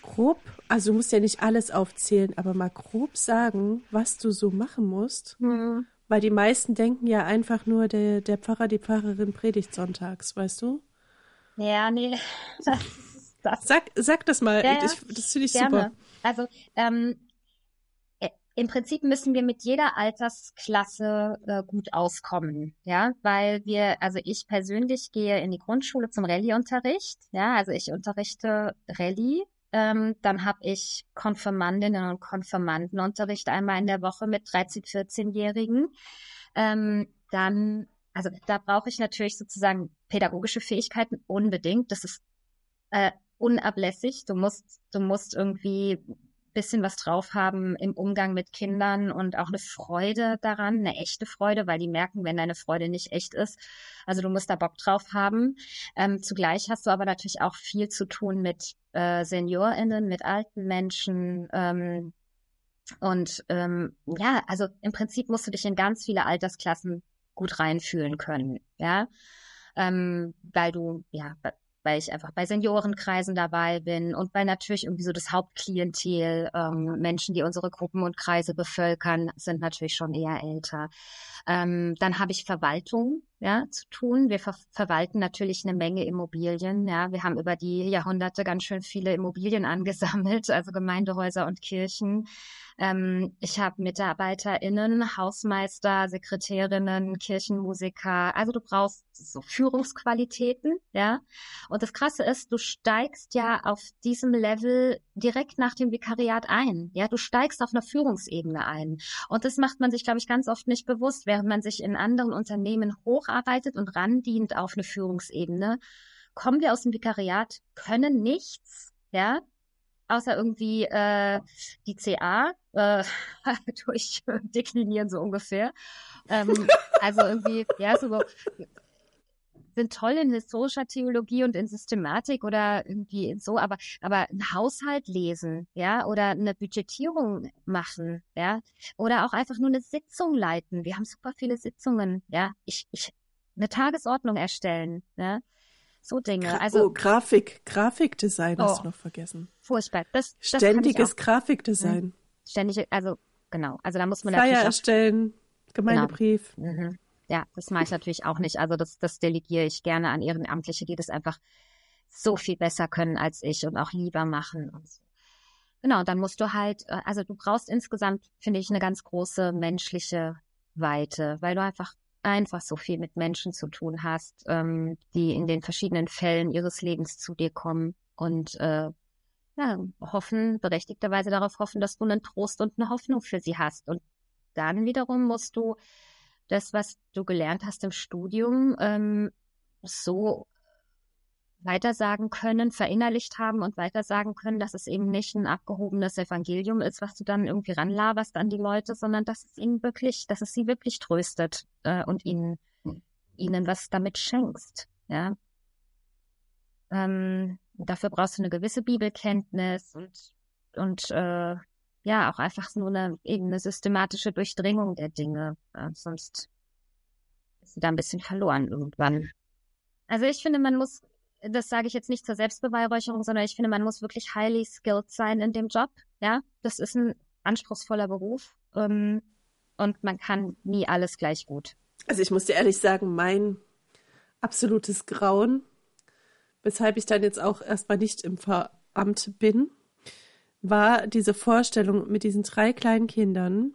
grob, also du musst ja nicht alles aufzählen, aber mal grob sagen, was du so machen musst? Weil die meisten denken ja einfach nur, der, der Pfarrer, die Pfarrerin predigt sonntags, weißt du? ja, nee, das, Sag, sag das mal, Ja, ja, ich, das finde ich gerne. super. Also ähm, äh, im Prinzip müssen wir mit jeder Altersklasse äh, gut auskommen, ja, weil wir, also ich persönlich gehe in die Grundschule zum Rallye-Unterricht, ja, also ich unterrichte Rallye. Ähm, dann habe ich Konfirmandinnen und Konfirmandenunterricht einmal in der Woche mit 13, 14-Jährigen. Ähm, dann, also da brauche ich natürlich sozusagen pädagogische Fähigkeiten unbedingt. Das ist äh, unablässig. Du musst, du musst irgendwie bisschen was drauf haben im Umgang mit Kindern und auch eine Freude daran, eine echte Freude, weil die merken, wenn deine Freude nicht echt ist. Also du musst da Bock drauf haben. Ähm, zugleich hast du aber natürlich auch viel zu tun mit äh, SeniorInnen, mit alten Menschen. Ähm, und ähm, ja, also im Prinzip musst du dich in ganz viele Altersklassen gut reinfühlen können, ja. Ähm, weil du, ja, weil ich einfach bei Seniorenkreisen dabei bin und bei natürlich irgendwie so das Hauptklientel, ähm, Menschen, die unsere Gruppen und Kreise bevölkern, sind natürlich schon eher älter. Ähm, dann habe ich Verwaltung, ja, zu tun. Wir ver verwalten natürlich eine Menge Immobilien. Ja, wir haben über die Jahrhunderte ganz schön viele Immobilien angesammelt, also Gemeindehäuser und Kirchen. Ähm, ich habe MitarbeiterInnen, Hausmeister, Sekretärinnen, Kirchenmusiker. Also du brauchst so Führungsqualitäten, ja. Und das Krasse ist, du steigst ja auf diesem Level direkt nach dem Vikariat ein. Ja, du steigst auf einer Führungsebene ein. Und das macht man sich, glaube ich, ganz oft nicht bewusst, während man sich in anderen Unternehmen hocharbeitet und randient auf eine Führungsebene. Kommen wir aus dem Vikariat, können nichts, ja, außer irgendwie äh, die CA äh, durchdeklinieren, so ungefähr. Ähm, also irgendwie, ja, so sind toll in historischer Theologie und in Systematik oder irgendwie so, aber, aber ein Haushalt lesen, ja, oder eine Budgetierung machen, ja, oder auch einfach nur eine Sitzung leiten. Wir haben super viele Sitzungen, ja. Ich, ich, eine Tagesordnung erstellen, ja. So Dinge. Also, oh, Grafik, Grafikdesign oh, hast du noch vergessen. Furchtbar. Das, das Ständiges Grafikdesign. Mhm. Ständige, also genau. Also da muss man Flyer erstellen, Gemeindebrief. Genau. Mhm. Ja, das mache ich natürlich auch nicht. Also das, das delegiere ich gerne an Ehrenamtliche, die das einfach so viel besser können als ich und auch lieber machen und so. Genau, dann musst du halt, äh, also du brauchst insgesamt, finde ich, eine ganz große menschliche Weite, weil du einfach einfach so viel mit Menschen zu tun hast, ähm, die in den verschiedenen Fällen ihres Lebens zu dir kommen und äh, ja, hoffen, berechtigterweise darauf hoffen, dass du einen Trost und eine Hoffnung für sie hast. Und dann wiederum musst du das, was du gelernt hast im Studium, ähm, so weitersagen können, verinnerlicht haben und weitersagen können, dass es eben nicht ein abgehobenes Evangelium ist, was du dann irgendwie ranlaberst an die Leute, sondern dass es ihnen wirklich, dass es sie wirklich tröstet äh, und ihnen, ihnen was damit schenkst. Ja. Ähm, dafür brauchst du eine gewisse Bibelkenntnis und, und äh, ja, auch einfach nur eine, eben eine systematische Durchdringung der Dinge. Äh, sonst ist sie da ein bisschen verloren irgendwann. Also ich finde, man muss das sage ich jetzt nicht zur Selbstbeweihräucherung, sondern ich finde, man muss wirklich highly skilled sein in dem Job. Ja, das ist ein anspruchsvoller Beruf ähm, und man kann nie alles gleich gut. Also ich muss dir ehrlich sagen, mein absolutes Grauen, weshalb ich dann jetzt auch erstmal nicht im Veramt bin, war diese Vorstellung mit diesen drei kleinen Kindern,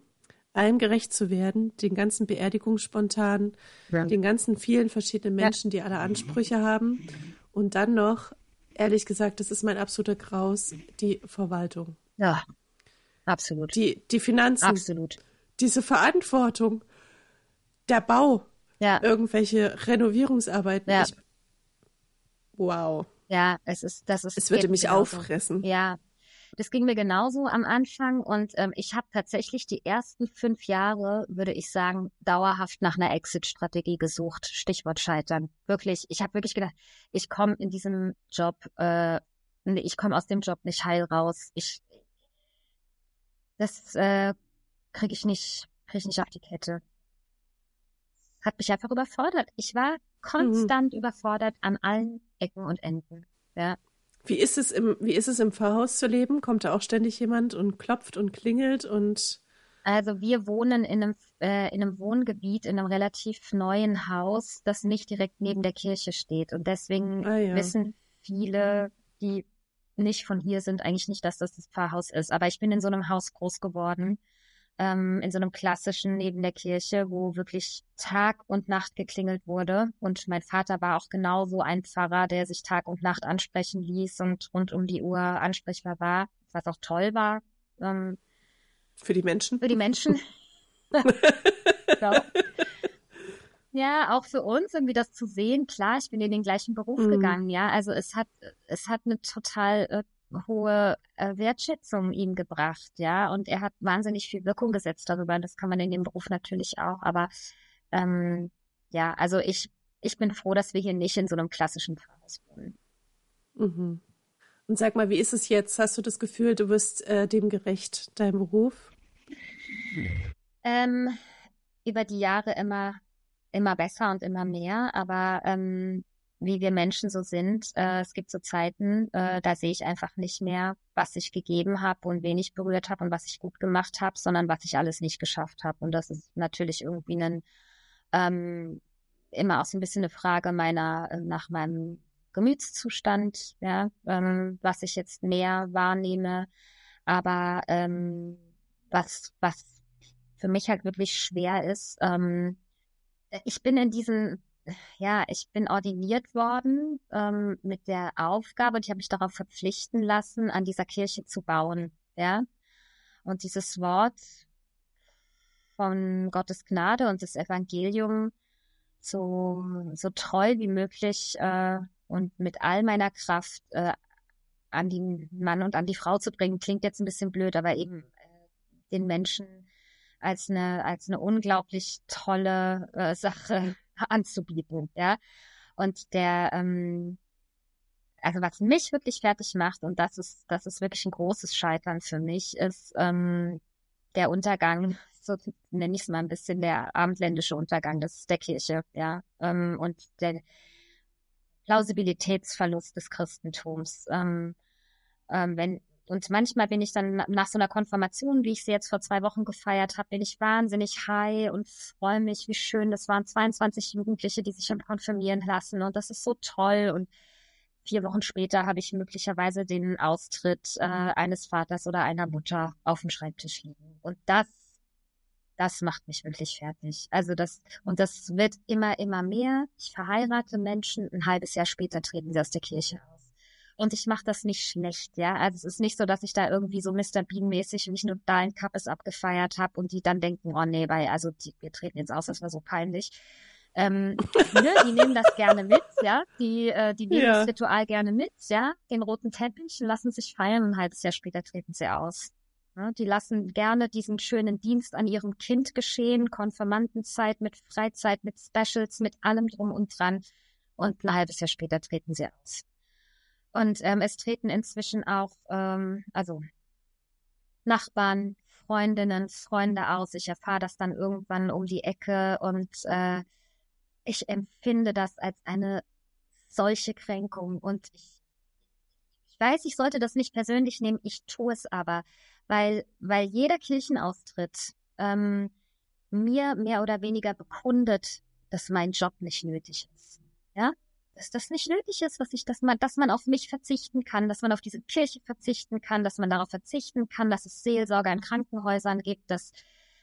allem gerecht zu werden, den ganzen Beerdigungsspontan, ja. den ganzen vielen verschiedenen Menschen, die alle Ansprüche haben und dann noch, ehrlich gesagt, das ist mein absoluter Graus, die Verwaltung. Ja, absolut. Die, die Finanzen. Absolut. Diese Verantwortung. Der Bau. Ja. Irgendwelche Renovierungsarbeiten. Ja. Ich, wow. Ja, es ist, das ist. Es würde mich genauso. auffressen. Ja, das ging mir genauso am Anfang und ähm, ich habe tatsächlich die ersten fünf Jahre, würde ich sagen, dauerhaft nach einer Exit-Strategie gesucht. Stichwort Scheitern. Wirklich, ich habe wirklich gedacht, ich komme in diesem Job, äh, ich komme aus dem Job nicht heil raus. Ich, das äh, kriege ich nicht, kriege ich nicht auf die Kette. Hat mich einfach überfordert. Ich war konstant mhm. überfordert an allen Ecken und Enden. Ja. Wie ist es im, wie ist es im Pfarrhaus zu leben? Kommt da auch ständig jemand und klopft und klingelt und also wir wohnen in einem, äh, in einem Wohngebiet, in einem relativ neuen Haus, das nicht direkt neben der Kirche steht. Und deswegen ah, ja. wissen viele, die nicht von hier sind, eigentlich nicht, dass das das Pfarrhaus ist. Aber ich bin in so einem Haus groß geworden ähm, in so einem klassischen neben der Kirche, wo wirklich Tag und Nacht geklingelt wurde. Und mein Vater war auch genauso ein Pfarrer, der sich Tag und Nacht ansprechen ließ und rund um die Uhr ansprechbar war, was auch toll war. Ähm, für die Menschen? Für die Menschen. so. Ja, auch für uns irgendwie das zu sehen. Klar, ich bin in den gleichen Beruf mhm. gegangen, ja. Also es hat, es hat eine total äh, hohe äh, Wertschätzung ihm gebracht, ja, und er hat wahnsinnig viel Wirkung gesetzt darüber. Das kann man in dem Beruf natürlich auch, aber ähm, ja, also ich ich bin froh, dass wir hier nicht in so einem klassischen Pfarrhaus wohnen. Mhm. Und sag mal, wie ist es jetzt? Hast du das Gefühl, du wirst äh, dem gerecht, deinem Beruf? Ähm, über die Jahre immer immer besser und immer mehr, aber ähm, wie wir Menschen so sind. Äh, es gibt so Zeiten, äh, da sehe ich einfach nicht mehr, was ich gegeben habe und wen ich berührt habe und was ich gut gemacht habe, sondern was ich alles nicht geschafft habe. Und das ist natürlich irgendwie ein, ähm, immer auch so ein bisschen eine Frage meiner, äh, nach meinem Gemütszustand, ja, ähm, was ich jetzt mehr wahrnehme. Aber ähm, was, was für mich halt wirklich schwer ist, ähm, ich bin in diesen, ja, ich bin ordiniert worden ähm, mit der Aufgabe und ich habe mich darauf verpflichten lassen, an dieser Kirche zu bauen, ja. Und dieses Wort von Gottes Gnade und das Evangelium so, so treu wie möglich äh, und mit all meiner Kraft äh, an den Mann und an die Frau zu bringen, klingt jetzt ein bisschen blöd, aber eben äh, den Menschen als eine, als eine unglaublich tolle äh, Sache anzubieten, ja. Und der, ähm, also was mich wirklich fertig macht, und das ist, das ist wirklich ein großes Scheitern für mich, ist ähm, der Untergang, so nenne ich es mal ein bisschen, der abendländische Untergang des, der Kirche, ja. Ähm, und der Plausibilitätsverlust des Christentums. Ähm, ähm, wenn, und manchmal bin ich dann nach so einer Konfirmation, wie ich sie jetzt vor zwei Wochen gefeiert habe, bin ich wahnsinnig high und freue mich, wie schön. Das waren 22 Jugendliche, die sich schon konfirmieren lassen und das ist so toll. Und vier Wochen später habe ich möglicherweise den Austritt äh, eines Vaters oder einer Mutter auf dem Schreibtisch liegen. Und das, das macht mich wirklich fertig. Also das, und das wird immer, immer mehr. Ich verheirate Menschen, ein halbes Jahr später treten sie aus der Kirche aus. Und ich mache das nicht schlecht, ja. Also es ist nicht so, dass ich da irgendwie so Mr. Bean-mäßig nicht nur da ein Kappes abgefeiert habe und die dann denken, oh nee, weil, also die, wir treten jetzt aus, das war so peinlich. Ähm, ne, die nehmen das gerne mit, ja. Die, äh, die nehmen ja. das Ritual gerne mit, ja. Den roten Teppich, lassen sich feiern und ein halbes Jahr später treten sie aus. Ja, die lassen gerne diesen schönen Dienst an ihrem Kind geschehen, Konfirmandenzeit mit Freizeit, mit Specials, mit allem drum und dran. Und ein halbes Jahr später treten sie aus. Und ähm, es treten inzwischen auch, ähm, also Nachbarn, Freundinnen, Freunde aus. Ich erfahre das dann irgendwann um die Ecke und äh, ich empfinde das als eine solche Kränkung. Und ich, ich weiß, ich sollte das nicht persönlich nehmen, ich tue es aber, weil, weil jeder Kirchenaustritt ähm, mir mehr oder weniger bekundet, dass mein Job nicht nötig ist. Ja, dass das nicht nötig ist, was ich, dass man, dass man auf mich verzichten kann, dass man auf diese Kirche verzichten kann, dass man darauf verzichten kann, dass es Seelsorger in Krankenhäusern gibt, dass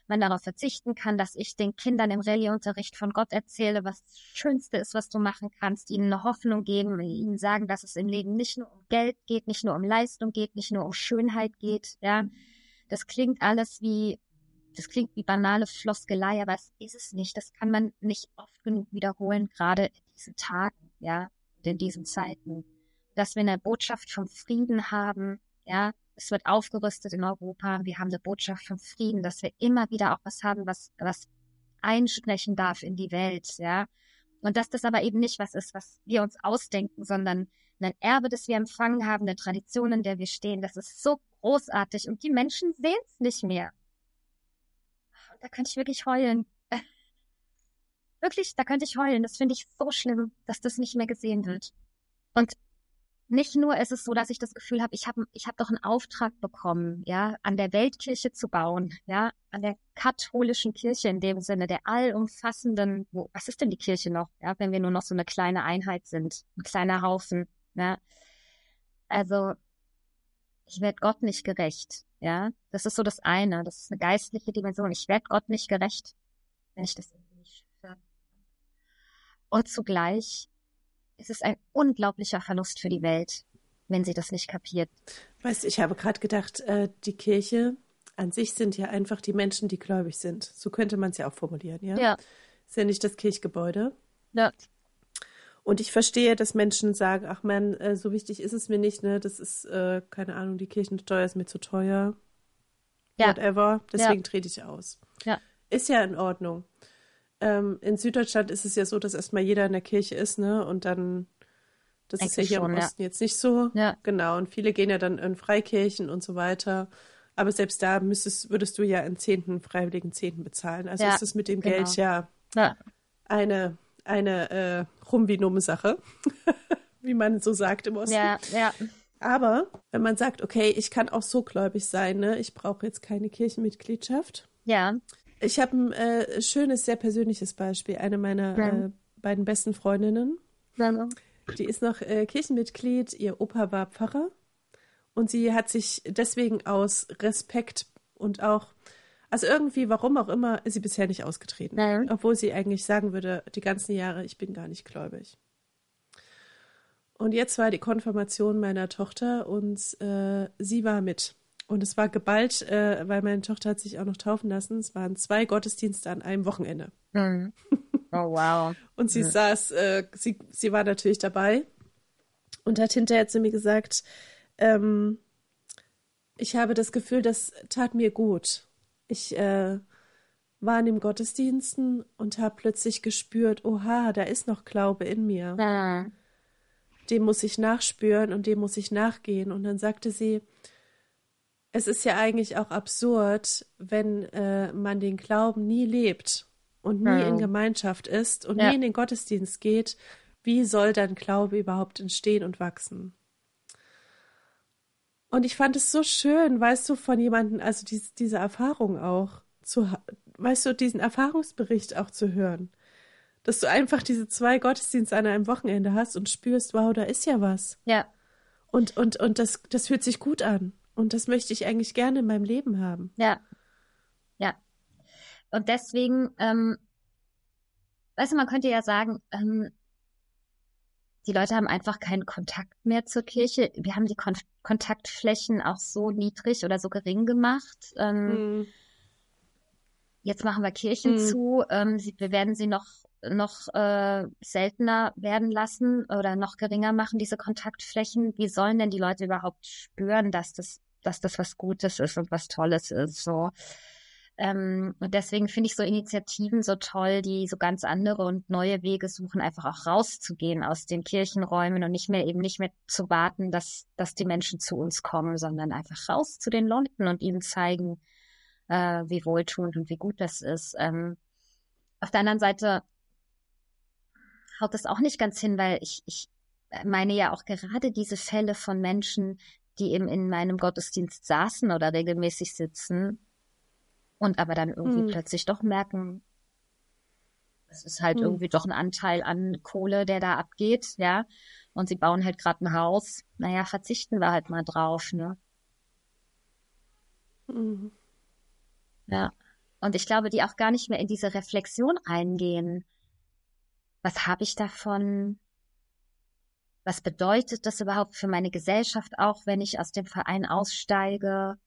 man darauf verzichten kann, dass ich den Kindern im Rallyeunterricht von Gott erzähle, was das Schönste ist, was du machen kannst, ihnen eine Hoffnung geben, ihnen sagen, dass es im Leben nicht nur um Geld geht, nicht nur um Leistung geht, nicht nur um Schönheit geht, ja. Das klingt alles wie, das klingt wie banale Floskelei, aber es ist es nicht. Das kann man nicht oft genug wiederholen, gerade in diesen Tagen ja, in diesen Zeiten, dass wir eine Botschaft vom Frieden haben, ja, es wird aufgerüstet in Europa, wir haben eine Botschaft vom Frieden, dass wir immer wieder auch was haben, was, was einsprechen darf in die Welt, ja. Und dass das aber eben nicht was ist, was wir uns ausdenken, sondern ein Erbe, das wir empfangen haben, eine Tradition, in der wir stehen, das ist so großartig und die Menschen sehen es nicht mehr. Da könnte ich wirklich heulen. Wirklich, da könnte ich heulen. Das finde ich so schlimm, dass das nicht mehr gesehen wird. Und nicht nur ist es so, dass ich das Gefühl habe, ich habe ich hab doch einen Auftrag bekommen, ja, an der Weltkirche zu bauen, ja, an der katholischen Kirche in dem Sinne, der allumfassenden, wo, was ist denn die Kirche noch, ja, wenn wir nur noch so eine kleine Einheit sind, ein kleiner Haufen, ja. Also, ich werde Gott nicht gerecht, ja. Das ist so das eine, das ist eine geistliche Dimension. Ich werde Gott nicht gerecht, wenn ich das und zugleich ist es ein unglaublicher Verlust für die Welt, wenn sie das nicht kapiert. Weißt du, ich habe gerade gedacht, äh, die Kirche an sich sind ja einfach die Menschen, die gläubig sind. So könnte man es ja auch formulieren, ja? Ja. Ist ja nicht das Kirchgebäude. Ja. Und ich verstehe, dass Menschen sagen, ach man, äh, so wichtig ist es mir nicht, ne? Das ist, äh, keine Ahnung, die Kirchensteuer ist mir zu teuer. Ja. Whatever. Deswegen ja. trete ich aus. Ja. Ist ja in Ordnung. Ähm, in Süddeutschland ist es ja so, dass erstmal jeder in der Kirche ist, ne? Und dann, das Eigentlich ist ja hier schon, im Osten ja. jetzt nicht so. Ja. Genau. Und viele gehen ja dann in Freikirchen und so weiter. Aber selbst da müsstest, würdest du ja einen Zehnten, freiwilligen Zehnten bezahlen. Also ja, ist es mit dem genau. Geld ja, ja, eine, eine äh, Rumbinumme-Sache, wie man so sagt im Osten. Ja, ja. Aber wenn man sagt, okay, ich kann auch so gläubig sein, ne? ich brauche jetzt keine Kirchenmitgliedschaft. Ja. Ich habe ein äh, schönes, sehr persönliches Beispiel. Eine meiner äh, beiden besten Freundinnen. Ja. Die ist noch äh, Kirchenmitglied, ihr Opa war Pfarrer und sie hat sich deswegen aus Respekt und auch, also irgendwie, warum auch immer, ist sie bisher nicht ausgetreten. Ja. Obwohl sie eigentlich sagen würde, die ganzen Jahre, ich bin gar nicht gläubig. Und jetzt war die Konfirmation meiner Tochter und äh, sie war mit. Und es war geballt, äh, weil meine Tochter hat sich auch noch taufen lassen. Es waren zwei Gottesdienste an einem Wochenende. Mhm. Oh, wow. Und sie Mhm. saß, äh, sie, sie war natürlich dabei und hat hinterher zu mir gesagt, ähm, ich habe das Gefühl, das tat mir gut. Ich äh, war in den Gottesdiensten und habe plötzlich gespürt, oha, da ist noch Glaube in mir. Ja. Dem muss ich nachspüren und dem muss ich nachgehen. Und dann sagte sie, es ist ja eigentlich auch absurd, wenn äh, man den Glauben nie lebt und nie Ja. in Gemeinschaft ist und Ja. nie in den Gottesdienst geht. Wie soll dann Glaube überhaupt entstehen und wachsen? Und ich fand es so schön, weißt du, von jemandem, also dies, diese Erfahrung auch zu, weißt du, diesen Erfahrungsbericht auch zu hören. Dass du einfach diese zwei Gottesdienste an einem Wochenende hast und spürst, wow, da ist ja was. Ja. Und, und, und das, das fühlt sich gut an. Und das möchte ich eigentlich gerne in meinem Leben haben. Ja. Ja. Und deswegen, ähm, weißt du, man könnte ja sagen, ähm, die Leute haben einfach keinen Kontakt mehr zur Kirche. Wir haben die Kon Kontaktflächen auch so niedrig oder so gering gemacht. Ähm, Mhm. Jetzt machen wir Kirchen Mhm. zu. Ähm, sie, wir werden sie noch noch äh, seltener werden lassen oder noch geringer machen, diese Kontaktflächen. Wie sollen denn die Leute überhaupt spüren, dass das, dass das was Gutes ist und was Tolles ist? So. Ähm, und deswegen finde ich so Initiativen so toll, die so ganz andere und neue Wege suchen, einfach auch rauszugehen aus den Kirchenräumen und nicht mehr eben nicht mehr zu warten, dass, dass die Menschen zu uns kommen, sondern einfach raus zu den Leuten und ihnen zeigen, äh, wie wohltuend und wie gut das ist. Ähm, auf der anderen Seite haut das auch nicht ganz hin, weil ich, ich meine ja auch gerade diese Fälle von Menschen, die eben in meinem Gottesdienst saßen oder regelmäßig sitzen und aber dann irgendwie Hm. plötzlich doch merken, es ist halt Hm. irgendwie doch ein Anteil an Kohle, der da abgeht, ja. Und sie bauen halt gerade ein Haus. Naja, verzichten wir halt mal drauf, ne? Mhm. Ja. Und ich glaube, die auch gar nicht mehr in diese Reflexion reingehen. Was habe ich davon? Was bedeutet das überhaupt für meine Gesellschaft auch, wenn ich aus dem Verein aussteige?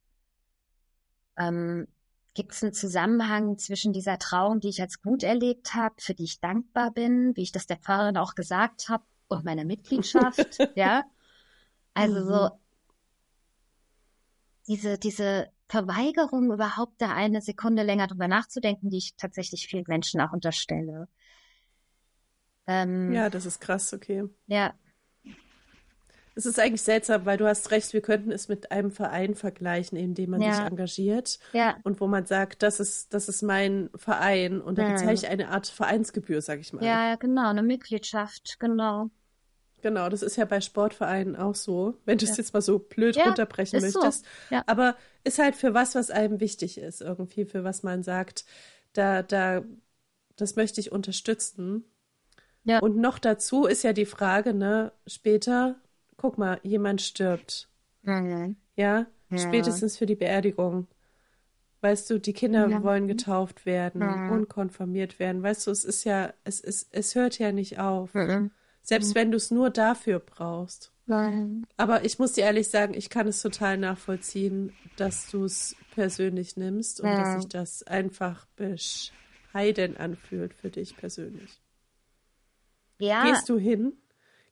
Ähm, Gibt es einen Zusammenhang zwischen dieser Trauung, die ich als gut erlebt habe, für die ich dankbar bin, wie ich das der Pfarrerin auch gesagt habe, und meiner Mitgliedschaft? ja. Also so Mhm. diese, diese Verweigerung, überhaupt da eine Sekunde länger drüber nachzudenken, die ich tatsächlich vielen Menschen auch unterstelle. Ähm, Ja, das ist krass, okay. ja, Es ist eigentlich seltsam, weil du hast recht, wir könnten es mit einem Verein vergleichen, in dem man Ja. sich engagiert ja, und wo man sagt, das ist, das ist mein Verein und da Ja. bezahle ich eine Art Vereinsgebühr, sag ich mal. ja, genau, eine Mitgliedschaft, genau. Genau, das ist ja bei Sportvereinen auch so, wenn du es Ja. jetzt mal so blöd Ja, runterbrechen ist so. möchtest. Ja. Aber ist halt für was, was einem wichtig ist, irgendwie, für was man sagt, da, da, das möchte ich unterstützen. Ja. Und noch dazu ist ja die Frage, ne, später, guck mal, jemand stirbt, Mhm. ja, Ja. spätestens für die Beerdigung. Weißt du, die Kinder Ja. wollen getauft werden Ja. und konfirmiert werden. Weißt du, es ist ja, es ist, es hört ja nicht auf. Mhm. Selbst wenn du es nur dafür brauchst. Mhm. Aber ich muss dir ehrlich sagen, ich kann es total nachvollziehen, dass du es persönlich nimmst und dass sich das einfach bescheiden anfühlt für dich persönlich. Ja, Gehst du hin?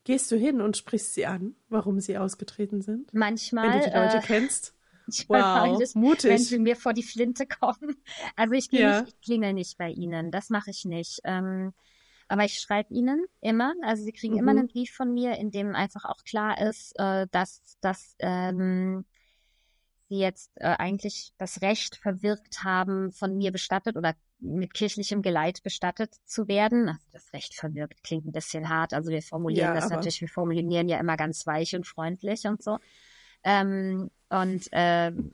Gehst du hin und sprichst sie an, warum sie ausgetreten sind? manchmal, Wenn du die Leute äh, kennst? manchmal Wow, ich, mutig. wenn sie mir vor die Flinte kommen. Also ich Ja. nicht, ich klingel nicht bei ihnen, das mache ich nicht. Ähm, aber ich schreibe ihnen immer, also sie kriegen immer Mhm. einen Brief von mir, in dem einfach auch klar ist, äh, dass, dass ähm, sie jetzt äh, eigentlich das Recht verwirkt haben, von mir bestattet oder mit kirchlichem Geleit bestattet zu werden. Also das Recht verwirkt klingt ein bisschen hart. Also wir formulieren Ja, das aber- natürlich, wir formulieren ja immer ganz weich und freundlich und so. Ähm, und ähm,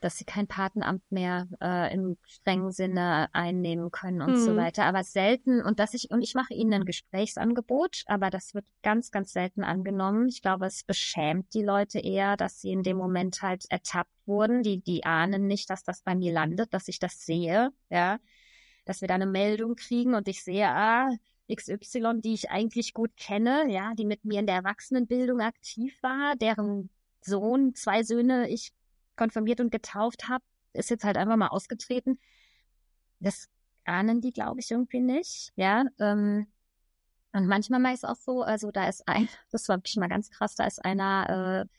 dass sie kein Patenamt mehr äh, im strengen Sinne einnehmen können und hm. so weiter. Aber selten, und dass ich, und ich mache ihnen ein Gesprächsangebot, aber das wird ganz, ganz selten angenommen. Ich glaube, es beschämt die Leute eher, dass sie in dem Moment halt ertappt wurden. Die, die ahnen nicht, dass das bei mir landet, dass ich das sehe, ja. Dass wir da eine Meldung kriegen und ich sehe, ah, XY, die ich eigentlich gut kenne, ja, die mit mir in der Erwachsenenbildung aktiv war, deren Sohn, zwei Söhne ich konfirmiert und getauft habe, ist jetzt halt einfach mal ausgetreten. Das ahnen die, glaube ich, irgendwie nicht. Ja. Ähm, und manchmal mal ist auch so, also da ist ein, das war wirklich mal ganz krass, da ist einer äh,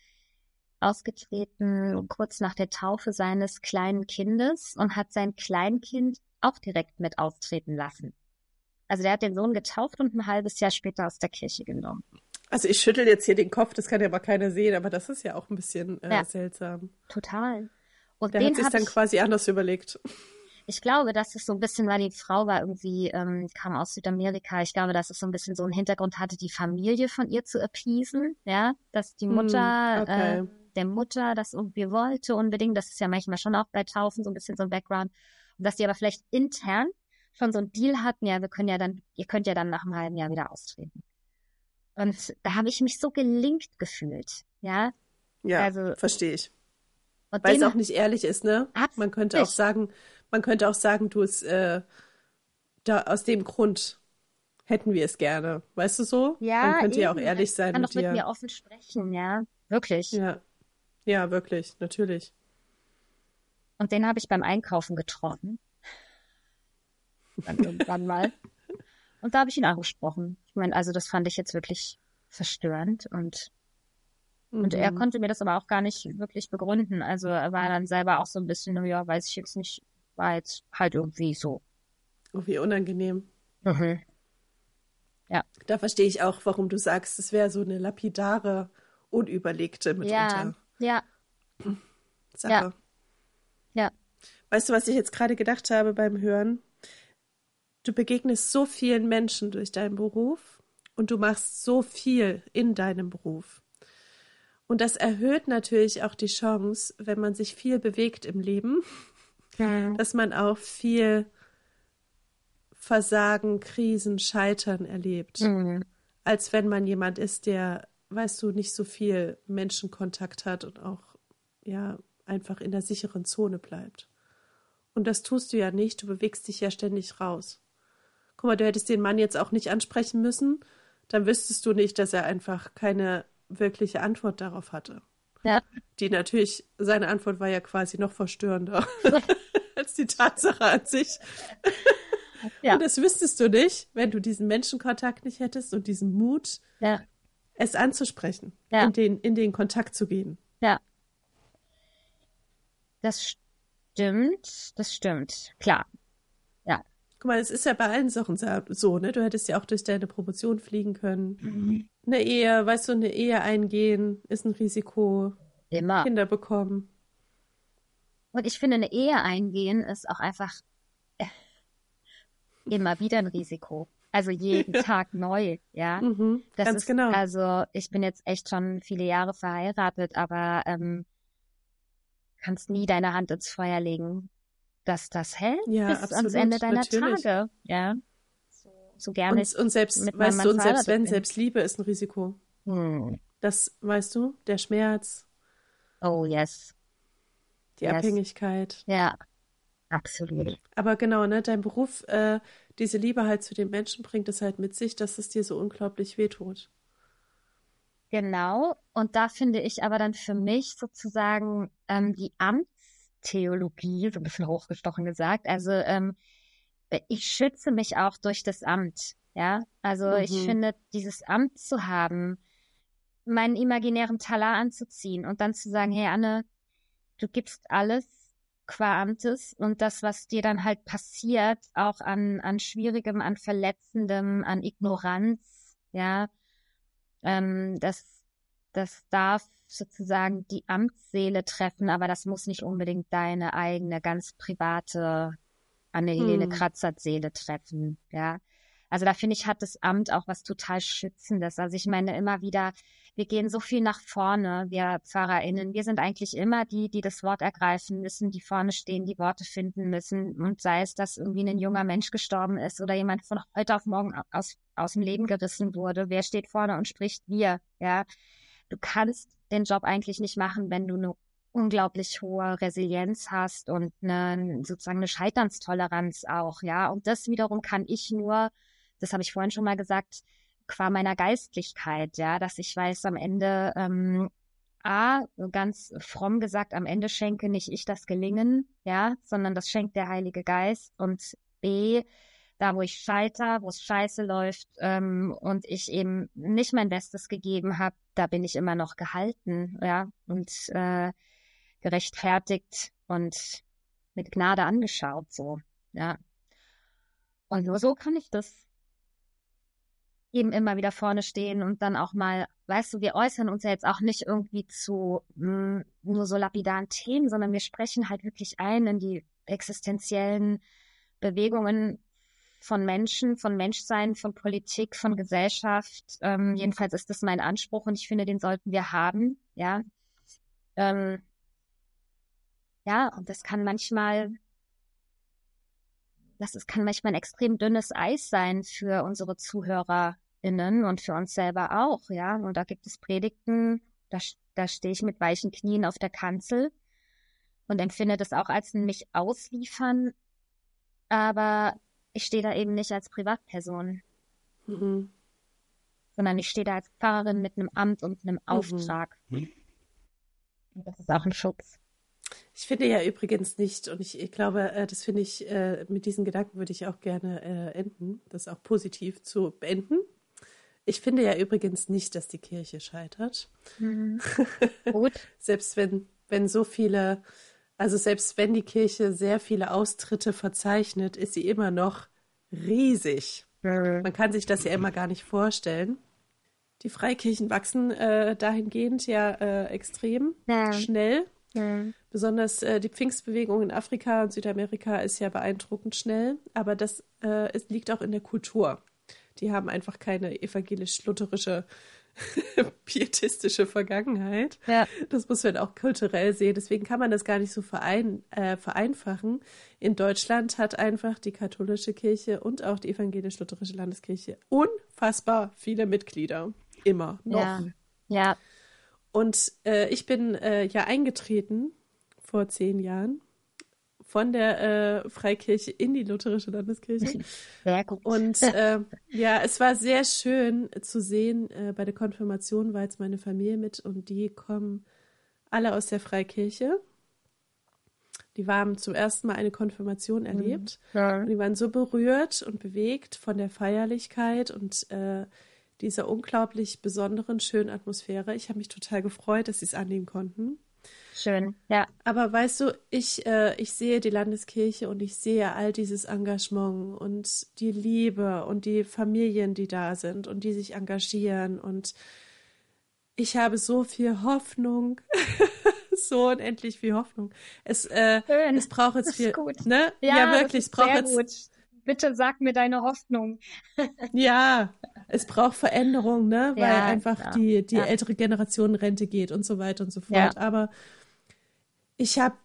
ausgetreten kurz nach der Taufe seines kleinen Kindes und hat sein Kleinkind auch direkt mit auftreten lassen. Also der hat den Sohn getauft und ein halbes Jahr später aus der Kirche genommen. Also ich schüttel jetzt hier den Kopf, das kann ja aber keiner sehen, aber das ist ja auch ein bisschen äh, ja, seltsam. Total. Und der hat sich dann ich, quasi anders überlegt. Ich glaube, das ist so ein bisschen, weil die Frau war irgendwie, ähm, kam aus Südamerika. Ich glaube, dass es so ein bisschen so einen Hintergrund hatte, die Familie von ihr zu appeasen, ja, dass die hm, Mutter, hm, okay. äh, der Mutter das irgendwie wollte unbedingt. Das ist ja manchmal schon auch bei Taufen so ein bisschen so ein Background. Dass die aber vielleicht intern schon so ein Deal hatten, ja, wir können ja dann, ihr könnt ja dann nach einem halben Jahr wieder austreten. Und da habe ich mich so gelingt gefühlt, ja. Ja, also, verstehe ich. Weil es auch nicht ehrlich ist, ne? Man könnte auch sagen, man könnte auch sagen, du es, äh, da aus dem Grund hätten wir es gerne. Weißt du so? Ja. Man könnte eben. ja auch ehrlich sein. Man kann doch mit mir offen sprechen, ja. Wirklich. Ja. Ja, wirklich, natürlich. Und den habe ich beim Einkaufen getroffen dann irgendwann mal. Und da habe ich ihn angesprochen. Ich meine, also das fand ich jetzt wirklich verstörend und mhm. und er mhm. konnte mir das aber auch gar nicht wirklich begründen. Also er war dann selber auch so ein bisschen, ja, weiß ich jetzt nicht, war jetzt halt irgendwie so. Oh, wie unangenehm. Mhm. Ja. Da verstehe ich auch, warum du sagst, es wäre so eine lapidare, unüberlegte mitunter. Ja, ja. Sache. Ja. ja. Weißt du, was ich jetzt gerade gedacht habe beim Hören? du begegnest so vielen Menschen durch deinen Beruf und du machst so viel in deinem Beruf. Und das erhöht natürlich auch die Chance, wenn man sich viel bewegt im Leben, ja. dass man auch viel Versagen, Krisen, Scheitern erlebt, mhm. als wenn man jemand ist, der, weißt du, nicht so viel Menschenkontakt hat und auch ja einfach in der sicheren Zone bleibt. Und das tust du ja nicht, du bewegst dich ja ständig raus guck mal, du hättest den Mann jetzt auch nicht ansprechen müssen, dann wüsstest du nicht, dass er einfach keine wirkliche Antwort darauf hatte. Ja. Die natürlich, seine Antwort war ja quasi noch verstörender als die Tatsache an sich. Ja. Und das wüsstest du nicht, wenn du diesen Menschenkontakt nicht hättest und diesen Mut, ja. es anzusprechen, ja. in, den, in den Kontakt zu gehen. Ja. Das stimmt, das stimmt, klar. Guck mal, es ist ja bei allen Sachen so, ne? Du hättest ja auch durch deine Promotion fliegen können. Mhm. Eine Ehe, weißt du, eine Ehe eingehen ist ein Risiko. Immer. Kinder bekommen. Und ich finde, eine Ehe eingehen ist auch einfach äh, immer wieder ein Risiko. Also jeden ja. Tag neu, ja. Mhm, das ganz ist, genau. Also ich bin jetzt echt schon viele Jahre verheiratet, aber ähm, kannst nie deine Hand ins Feuer legen dass das hält ja, bis absolut, ans Ende deiner natürlich. Tage. Ja. So, so gerne. Und, und selbst, weißt du, und selbst wenn, bin. selbst Liebe ist ein Risiko. Hm. Das, weißt du, der Schmerz. Oh, yes. Die yes. Abhängigkeit. Ja, absolut. Aber genau, ne, dein Beruf, äh, diese Liebe halt zu den Menschen bringt es halt mit sich, dass es dir so unglaublich wehtut. Genau. Und da finde ich aber dann für mich sozusagen ähm, die Amts Theologie, so ein bisschen hochgestochen gesagt. Also ähm, ich schütze mich auch durch das Amt. Ja, also mhm. ich finde, dieses Amt zu haben, meinen imaginären Talar anzuziehen und dann zu sagen, hey Anne, du gibst alles qua Amtes und das, was dir dann halt passiert, auch an, an Schwierigem, an Verletzendem, an Ignoranz, ja, ähm, das, das darf sozusagen die Amtsseele treffen, aber das muss nicht unbedingt deine eigene ganz private Anne-Helene hm. Kratzert Seele treffen, ja. Also da finde ich, hat das Amt auch was total Schützendes. Also ich meine immer wieder, wir gehen so viel nach vorne, wir PfarrerInnen. Wir sind eigentlich immer die, die das Wort ergreifen müssen, die vorne stehen, die Worte finden müssen. Und sei es, dass irgendwie ein junger Mensch gestorben ist oder jemand von heute auf morgen aus, aus dem Leben gerissen wurde. Wer steht vorne und spricht? Wir, ja. Du kannst den Job eigentlich nicht machen, wenn du eine unglaublich hohe Resilienz hast und eine, sozusagen eine Scheiternstoleranz auch, ja. Und das wiederum kann ich nur, das habe ich vorhin schon mal gesagt, qua meiner Geistlichkeit, ja, dass ich weiß, am Ende, ähm, A, ganz fromm gesagt, am Ende schenke nicht ich das Gelingen, ja, sondern das schenkt der Heilige Geist und B, da wo ich scheiter, wo es scheiße läuft ähm, und ich eben nicht mein Bestes gegeben habe, da bin ich immer noch gehalten, ja, und äh, gerechtfertigt und mit Gnade angeschaut, so, ja. Und nur so kann ich das eben immer wieder vorne stehen und dann auch mal, weißt du, wir äußern uns ja jetzt auch nicht irgendwie zu mh, hm, nur so lapidaren Themen, sondern wir sprechen halt wirklich ein in die existenziellen Bewegungen von Menschen, von Menschsein, von Politik, von Gesellschaft. Ähm, jedenfalls ist das mein Anspruch und ich finde, den sollten wir haben, ja. Ähm, ja, und das kann manchmal, das ist, kann manchmal ein extrem dünnes Eis sein für unsere ZuhörerInnen und für uns selber auch, ja. Und da gibt es Predigten, da, da stehe ich mit weichen Knien auf der Kanzel und empfinde das auch als ein mich ausliefern, aber ich stehe da eben nicht als Privatperson, mhm. sondern ich stehe da als Pfarrerin mit einem Amt und einem mhm. Auftrag. Mhm. Und das ist auch ein Schutz. Ich finde ja übrigens nicht, und ich, ich glaube, äh, das finde ich, äh, mit diesen Gedanken würde ich auch gerne äh, enden, das auch positiv zu beenden. Ich finde ja übrigens nicht, dass die Kirche scheitert. Mhm. Gut. selbst wenn, wenn so viele, also selbst wenn die Kirche sehr viele Austritte verzeichnet, ist sie immer noch riesig. Mhm. Man kann sich das ja immer gar nicht vorstellen. Die Freikirchen wachsen äh, dahingehend ja äh, extrem ja. schnell. Mhm. Besonders äh, die Pfingstbewegung in Afrika und Südamerika ist ja beeindruckend schnell, aber das äh, es liegt auch in der Kultur. Die haben einfach keine evangelisch-lutherische pietistische Vergangenheit. Ja. Das muss man auch kulturell sehen. Deswegen kann man das gar nicht so verein, äh, vereinfachen. In Deutschland hat einfach die katholische Kirche und auch die evangelisch-lutherische Landeskirche unfassbar viele Mitglieder. Immer noch. Ja. ja. Und äh, ich bin äh, ja eingetreten vor zehn Jahren von der äh, Freikirche in die lutherische Landeskirche. Gut. Und äh, ja, es war sehr schön zu sehen. Äh, bei der Konfirmation war jetzt meine Familie mit und die kommen alle aus der Freikirche. Die haben zum ersten Mal eine Konfirmation mhm. erlebt. Ja. Und die waren so berührt und bewegt von der Feierlichkeit und äh, dieser unglaublich besonderen, schönen Atmosphäre. Ich habe mich total gefreut, dass sie es annehmen konnten. Schön, ja. Aber weißt du, ich, äh, ich sehe die Landeskirche und ich sehe all dieses Engagement und die Liebe und die Familien, die da sind und die sich engagieren und ich habe so viel Hoffnung. so unendlich viel Hoffnung. Es, äh, Schön. es braucht jetzt viel. Gut. Ne? Ja, ja wirklich, es braucht jetzt. Gut. Bitte sag mir deine Hoffnung. ja, es braucht Veränderung, ne? Weil ja, einfach ja, die, die ja. ältere Generation Rente geht und so weiter und so fort. Aber ich habe,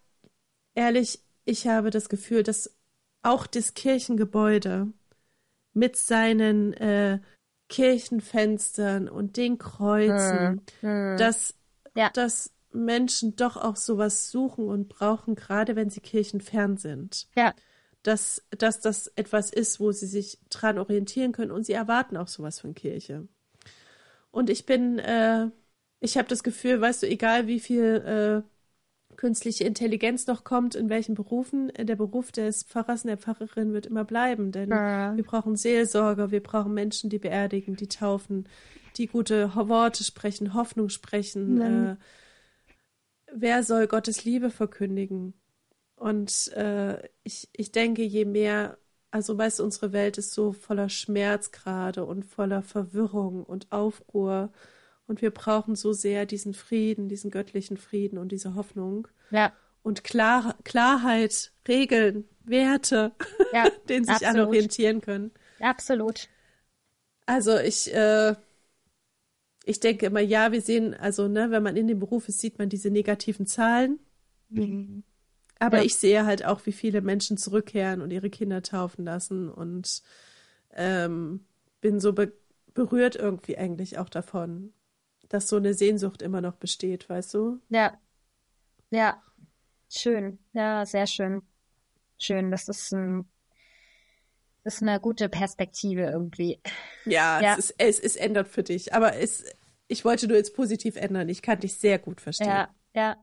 ehrlich, ich habe das Gefühl, dass auch das Kirchengebäude mit seinen äh, Kirchenfenstern und den Kreuzen, hm, hm. dass, dass Menschen doch auch sowas suchen und brauchen, gerade wenn sie kirchenfern sind. Ja dass, dass das etwas ist, wo sie sich dran orientieren können und sie erwarten auch sowas von Kirche. Und ich bin, äh, ich habe das Gefühl, weißt du, egal wie viel äh, künstliche Intelligenz noch kommt, in welchen Berufen, äh, der Beruf des Pfarrers und der Pfarrerin wird immer bleiben, denn ja. wir brauchen Seelsorger, wir brauchen Menschen, die beerdigen, die taufen, die gute Worte sprechen, Hoffnung sprechen. Äh, wer soll Gottes Liebe verkündigen? Und äh, ich, ich denke, je mehr, also weißt du, unsere Welt ist so voller Schmerz gerade und voller Verwirrung und Aufruhr. Und wir brauchen so sehr diesen Frieden, diesen göttlichen Frieden und diese Hoffnung. Ja. Und Klar Klarheit, Regeln, Werte, ja, denen sich absolut. alle orientieren können. Absolut. Also ich, äh, ich denke immer, ja, wir sehen, also ne, wenn man in dem Beruf ist, sieht man diese negativen Zahlen. Mhm. Aber ja. ich sehe halt auch, wie viele Menschen zurückkehren und ihre Kinder taufen lassen und ähm, bin so be berührt irgendwie eigentlich auch davon, dass so eine Sehnsucht immer noch besteht, weißt du? Ja. Ja. Schön. Ja, sehr schön. Schön. Das ist ein das ist eine gute Perspektive irgendwie. Ja, ja. Es, ist, es, es ändert für dich. Aber es, ich wollte nur jetzt positiv ändern. Ich kann dich sehr gut verstehen. Ja, ja.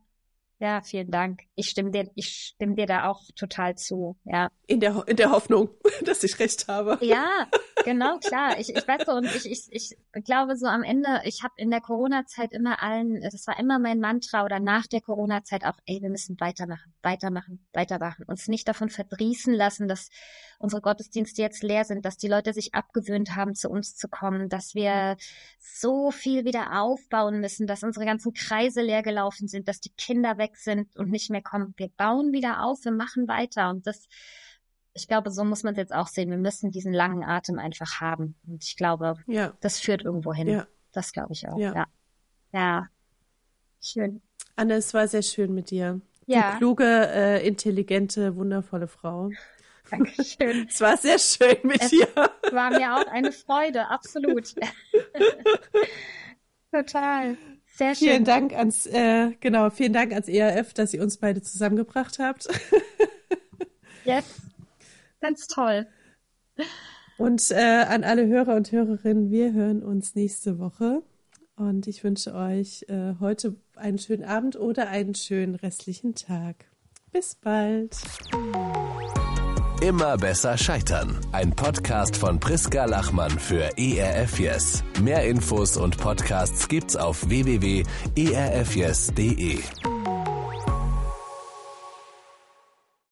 Ja, vielen Dank. Ich stimme dir, ich stimme dir da auch total zu. Ja. In der, in der Hoffnung, dass ich recht habe. Ja, genau, klar. Ich, ich weiß so, und ich, ich, ich glaube so am Ende, ich habe in der Corona-Zeit immer allen, das war immer mein Mantra oder nach der Corona-Zeit auch, ey, wir müssen weitermachen, weitermachen, weitermachen. Uns nicht davon verdrießen lassen, dass unsere Gottesdienste jetzt leer sind, dass die Leute sich abgewöhnt haben, zu uns zu kommen, dass wir so viel wieder aufbauen müssen, dass unsere ganzen Kreise leer gelaufen sind, dass die Kinder weg sind und nicht mehr kommen. Wir bauen wieder auf, wir machen weiter. Und das, ich glaube, so muss man es jetzt auch sehen. Wir müssen diesen langen Atem einfach haben. Und ich glaube, ja. das führt irgendwo hin. Ja. Das glaube ich auch. Ja. ja. ja. Schön. Anne, es war sehr schön mit dir. Ja. Du kluge, äh, intelligente, wundervolle Frau. Dankeschön. Es war sehr schön mit es dir. War mir auch eine Freude, absolut. Total. Sehr schön. Vielen Dank ans, äh, genau, vielen Dank ans ERF, dass ihr uns beide zusammengebracht habt. yes. Ganz toll. Und äh, an alle Hörer und Hörerinnen, wir hören uns nächste Woche. Und ich wünsche euch äh, heute einen schönen Abend oder einen schönen restlichen Tag. Bis bald. Immer besser scheitern. Ein Podcast von Priska Lachmann für ERF Yes. Mehr Infos und Podcasts gibt's auf www.erfyes.de.